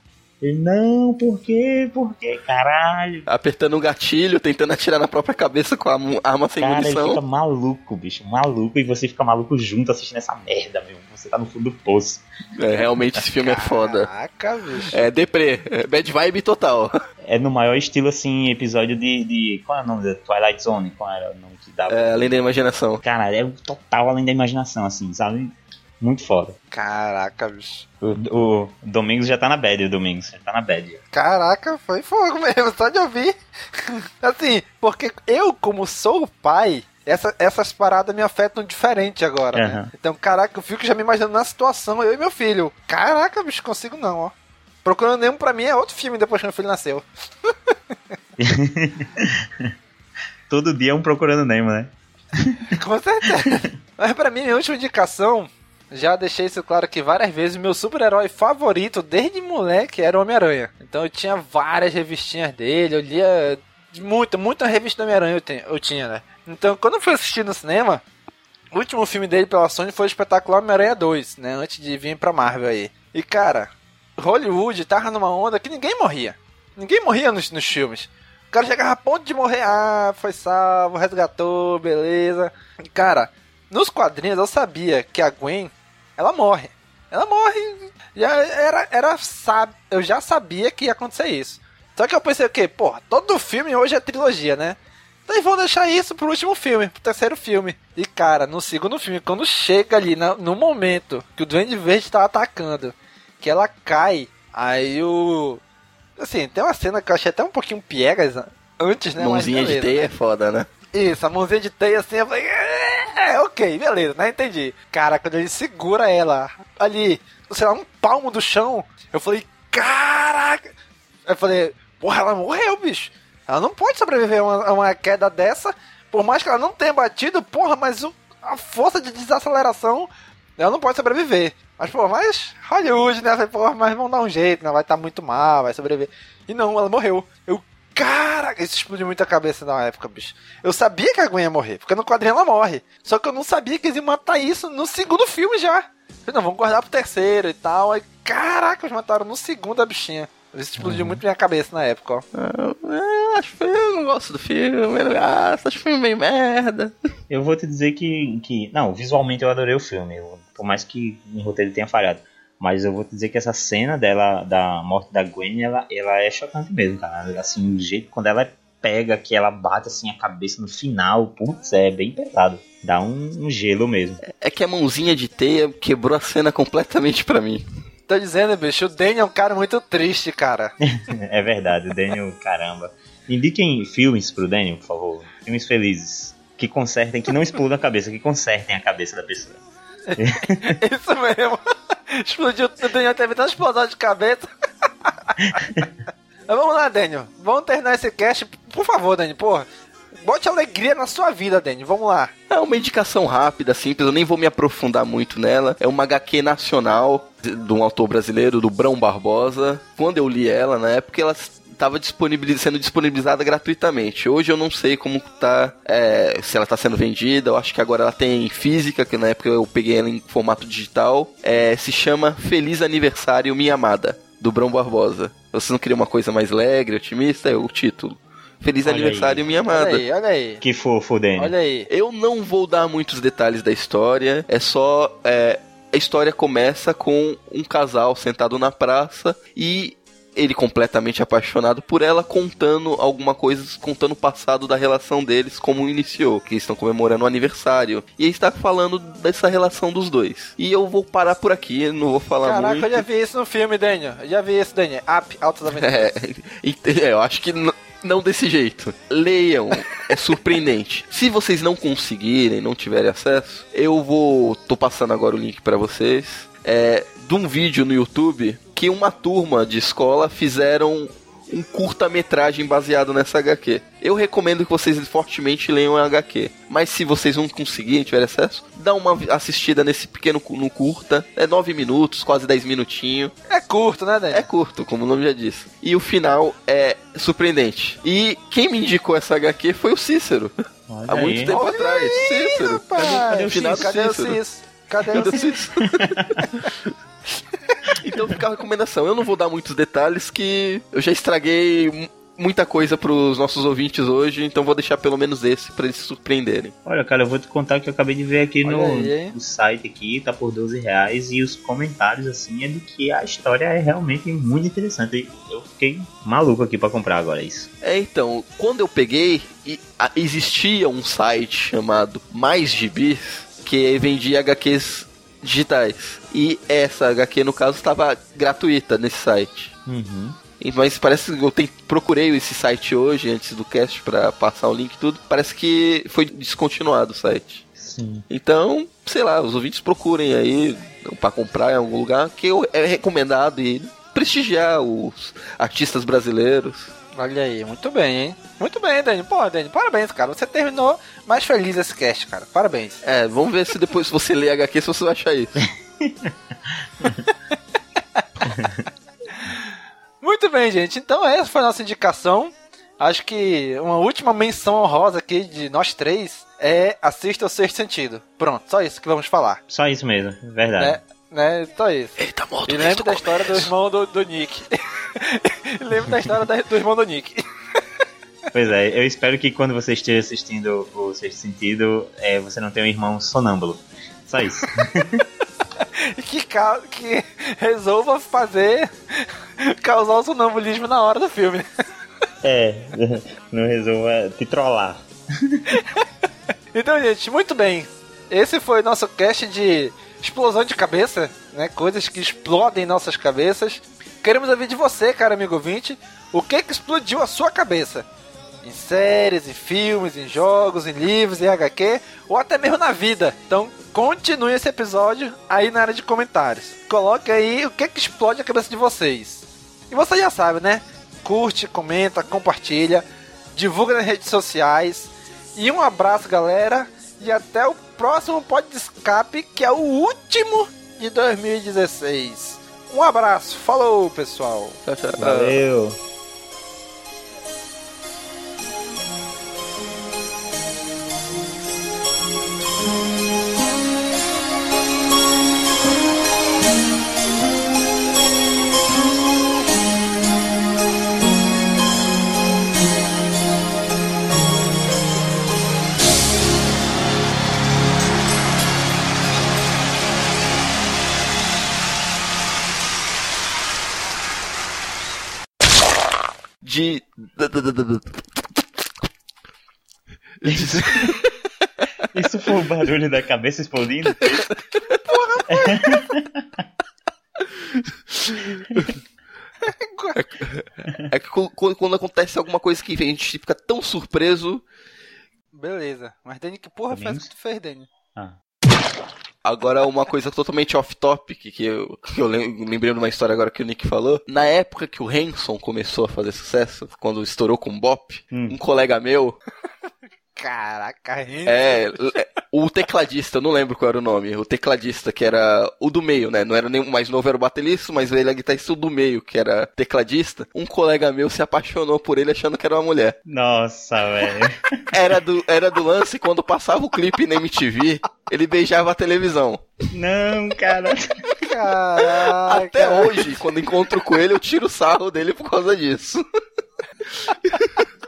Ele, não, por quê? Por quê? Caralho. Apertando um gatilho, tentando atirar na própria cabeça com a arma sem Cara, ele munição. fica maluco, bicho. Maluco. E você fica maluco junto assistindo essa merda, meu. Você tá no fundo do poço. É, realmente esse filme é foda. Caraca, bicho. É deprê, é bad vibe total. É no maior estilo, assim, episódio de. de qual é o nome da Twilight Zone? Qual era o nome que dava? É, além da imaginação. Cara, é o total além da imaginação, assim, sabe? Muito foda. Caraca, bicho. O, o Domingos já tá na bad, o Domingos. Já tá na bad. Caraca, foi fogo mesmo, só de ouvir. Assim, porque eu, como sou o pai, essa- essas paradas me afetam diferente agora, né? Aham. Então, caraca, eu fico já me imaginando na situação, eu e meu filho. Caraca, bicho, consigo não, ó. Procurando Nemo pra mim é outro filme depois que meu filho nasceu. Todo dia é um procurando Nemo, né? Com certeza. Mas pra mim, minha última indicação, já deixei isso claro aqui várias vezes, meu super-herói favorito desde moleque era o Homem-Aranha. Então eu tinha várias revistinhas dele, eu lia muita, muita revista do Homem-Aranha eu, eu tinha, né? Então quando eu fui assistir no cinema, o último filme dele pela Sony foi o espetacular Homem-Aranha 2, né? Antes de vir pra Marvel aí. E cara, Hollywood tava numa onda que ninguém morria. Ninguém morria nos, nos filmes. O cara chegava a ponto de morrer, ah, foi salvo, resgatou, beleza. E, cara, nos quadrinhos eu sabia que a Gwen, ela morre. Ela morre. Já era, era sabe, eu já sabia que ia acontecer isso. Só que eu pensei o quê? Porra, todo filme hoje é trilogia, né? Então vão deixar isso pro último filme, pro terceiro filme. E cara, no segundo filme, quando chega ali na- no momento que o Duende Verde tá atacando, que ela cai, aí o. Assim, tem uma cena que eu achei até um pouquinho piegas antes, né? Mãozinha de teia né? é foda, né? Isso, a mãozinha de teia assim, eu falei, é, ok, beleza, né? Entendi. Cara, quando ele segura ela ali, sei lá, um palmo do chão, eu falei, caraca! Eu falei, porra, ela morreu, bicho. Ela não pode sobreviver a uma, a uma queda dessa, por mais que ela não tenha batido, porra, mas o- a força de desaceleração, ela não pode sobreviver. Mas, pô, mas Hollywood, né? Eu falei, porra, mas vão dar um jeito, né? Vai estar muito mal, vai sobreviver. E não, ela morreu. Eu, caraca, isso explodiu muito a cabeça na época, bicho. Eu sabia que a Gwen ia morrer, porque no quadrinho ela morre. Só que eu não sabia que eles iam matar isso no segundo filme já. Falei, não, vamos guardar pro terceiro e tal. Aí, caraca, eles mataram no segundo a bichinha. Isso explodiu muito minha cabeça na época, ó. É, acho que eu não gosto do filme, gosto, acho o filme bem merda. Eu vou te dizer que, que. Não, visualmente eu adorei o filme. eu- por mais que em roteiro tenha falhado. Mas eu vou te dizer que essa cena dela, da morte da Gwen, ela, ela é chocante mesmo, cara. Assim, o jeito quando ela pega, que ela bate assim a cabeça no final, putz, é bem pesado. Dá um, um gelo mesmo. É que a mãozinha de teia quebrou a cena completamente pra mim. Tô dizendo, bicho, o Danny é um cara muito triste, cara. é verdade, o Daniel, caramba. Indiquem filmes pro Daniel, por favor. Filmes felizes. Que consertem, que não explodam a cabeça, que consertem a cabeça da pessoa. Isso mesmo. Explodiu, o Daniel teve tanta explosão de cabeça. Mas vamos lá, Daniel. Vamos terminar esse cast. Por favor, Daniel, porra. Bote alegria na sua vida, Daniel. Vamos lá. É uma indicação rápida, simples, eu nem vou me aprofundar muito nela. É uma HQ nacional de, de um autor brasileiro, do Brão Barbosa. Quando eu li ela, na época, ela estava disponibiliz... sendo disponibilizada gratuitamente. Hoje eu não sei como tá, é, se ela está sendo vendida. Eu acho que agora ela tem física, que na época eu peguei ela em formato digital. É, se chama Feliz Aniversário Minha Amada, do Brão Barbosa. Você não queria uma coisa mais alegre, otimista? É o título. Feliz Olha Aniversário aí. Minha Amada. Olha aí, olha aí. Que fofo, Daniel. Olha aí. Eu não vou dar muitos detalhes da história, é só é, a história começa com um casal sentado na praça e ele completamente apaixonado por ela, contando alguma coisa, contando o passado da relação deles, como iniciou, que estão comemorando o aniversário. E ele está falando dessa relação dos dois. E eu vou parar por aqui, não vou falar Caraca, muito. eu já vi isso no filme, Daniel. Eu já vi isso, Daniel. Up, Altas Aventuras. É, é, eu acho que não desse jeito. Leiam, é surpreendente. Se vocês não conseguirem, não tiverem acesso, eu vou. tô passando agora o link pra vocês. É, de um vídeo no YouTube que uma turma de escola fizeram um curta-metragem baseado nessa HQ. Eu recomendo que vocês fortemente leiam a HQ. Mas se vocês não conseguirem, tiverem acesso, dá uma assistida nesse pequeno no curta. É 9 minutos, quase 10 minutinhos. É curto, né, Daniel? É curto, como o nome já disse. E o final é surpreendente. E quem me indicou essa HQ foi o Cícero. Olha Há muito aí. tempo atrás. Cícero. Rapaz, cadê o Cadê o Cícero? Cadê o Cadê o? Cícero? então fica a recomendação. Eu não vou dar muitos detalhes que eu já estraguei mu- muita coisa pros nossos ouvintes hoje, então vou deixar pelo menos esse pra eles se surpreenderem. Olha, cara, eu vou te contar que eu acabei de ver aqui no, aí, no site aqui, tá por 12 reais, e os comentários, assim, é de que a história é realmente muito interessante. Eu fiquei maluco aqui pra comprar agora isso. É, então, quando eu peguei, existia um site chamado Mais Gibis que vendia HQs digitais. E essa HQ, no caso, estava gratuita nesse site. Uhum. E- Mas parece que eu tem- procurei esse site hoje, antes do cast, pra passar o link e tudo. Parece que foi descontinuado o site. Sim. Então, sei lá, os ouvintes procurem aí pra comprar em algum lugar, que eu- é recomendado e prestigiar os artistas brasileiros. Olha aí, muito bem, hein? Muito bem, Daniel. Pô, Daniel, parabéns, cara. Você terminou mais feliz esse cast, cara. Parabéns. É, vamos ver se depois se você ler HQ, se você vai achar isso. Muito bem, gente. Então essa foi a nossa indicação. Acho que uma última menção honrosa aqui de nós três é assista o sexto sentido. Pronto, só isso que vamos falar. Só isso mesmo, verdade. Né? Né? Só isso. Ele tá morto E o da história do irmão do, do Nick. lembre da história da- do irmão do Nick. Pois é, eu espero que quando você esteja assistindo o Sexto Sentido, é, você não tenha um irmão sonâmbulo. Só isso. que, que resolva fazer causar o sonambulismo na hora do filme. é, não resolva te trollar. Então, gente, muito bem. Esse foi o nosso cast de explosão de cabeça, né? Coisas que explodem em nossas cabeças. Queremos ouvir de você, cara amigo ouvinte, o que que explodiu a sua cabeça? Em séries, em filmes, em jogos, em livros, em HQ, ou até mesmo na vida. Então, continue esse episódio aí na área de comentários. Coloque aí o que que explode a cabeça de vocês. E você já sabe, né? Curte, comenta, compartilha, divulga nas redes sociais. E um abraço, galera. E até o próximo Pod de Escape, que é o último de 2016. Um abraço. Falou, pessoal. Tchau, tchau. Valeu! Barulho da cabeça explodindo? É que co- quando acontece alguma coisa que a gente fica tão surpreso. Beleza. Mas Dani, que porra faz que tu fez, Dani? Ah. Agora, uma coisa totalmente off-topic, que eu, que eu lem- lembrei de uma história agora que o Nick falou. Na época que o Hanson começou a fazer sucesso, quando estourou com o Bop, Hum. um colega meu, Caraca, Renzo. é, é, o tecladista, eu não lembro qual era o nome, o tecladista, que era o do meio, né? Não era nem o mais novo, era o baterista, mas ele era guitarrista do meio, que era tecladista. Um colega meu se apaixonou por ele achando que era uma mulher. Nossa, velho. Era do, era do lance quando passava o clipe na MTV, ele beijava a televisão. Não, cara. Caraca. Até hoje, quando encontro com ele, eu tiro sarro dele por causa disso.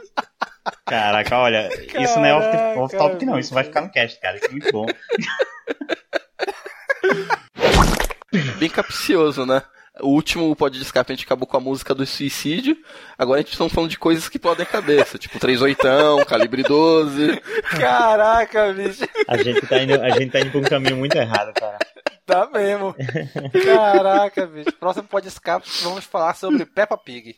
Caraca, olha, isso não é off, Caraca, off não, isso vai ficar no cast, cara. Isso é muito bom. bem capcioso, né? O último pode de escape a gente acabou com a música do suicídio. Agora a gente está falando de coisas que podem a cabeça, tipo 38, calibre 12. Caraca, bicho. A gente tá indo, a gente tá indo por um caminho muito errado, cara. Tá mesmo. Caraca, bicho. Próximo pode escape, vamos falar sobre Peppa Pig.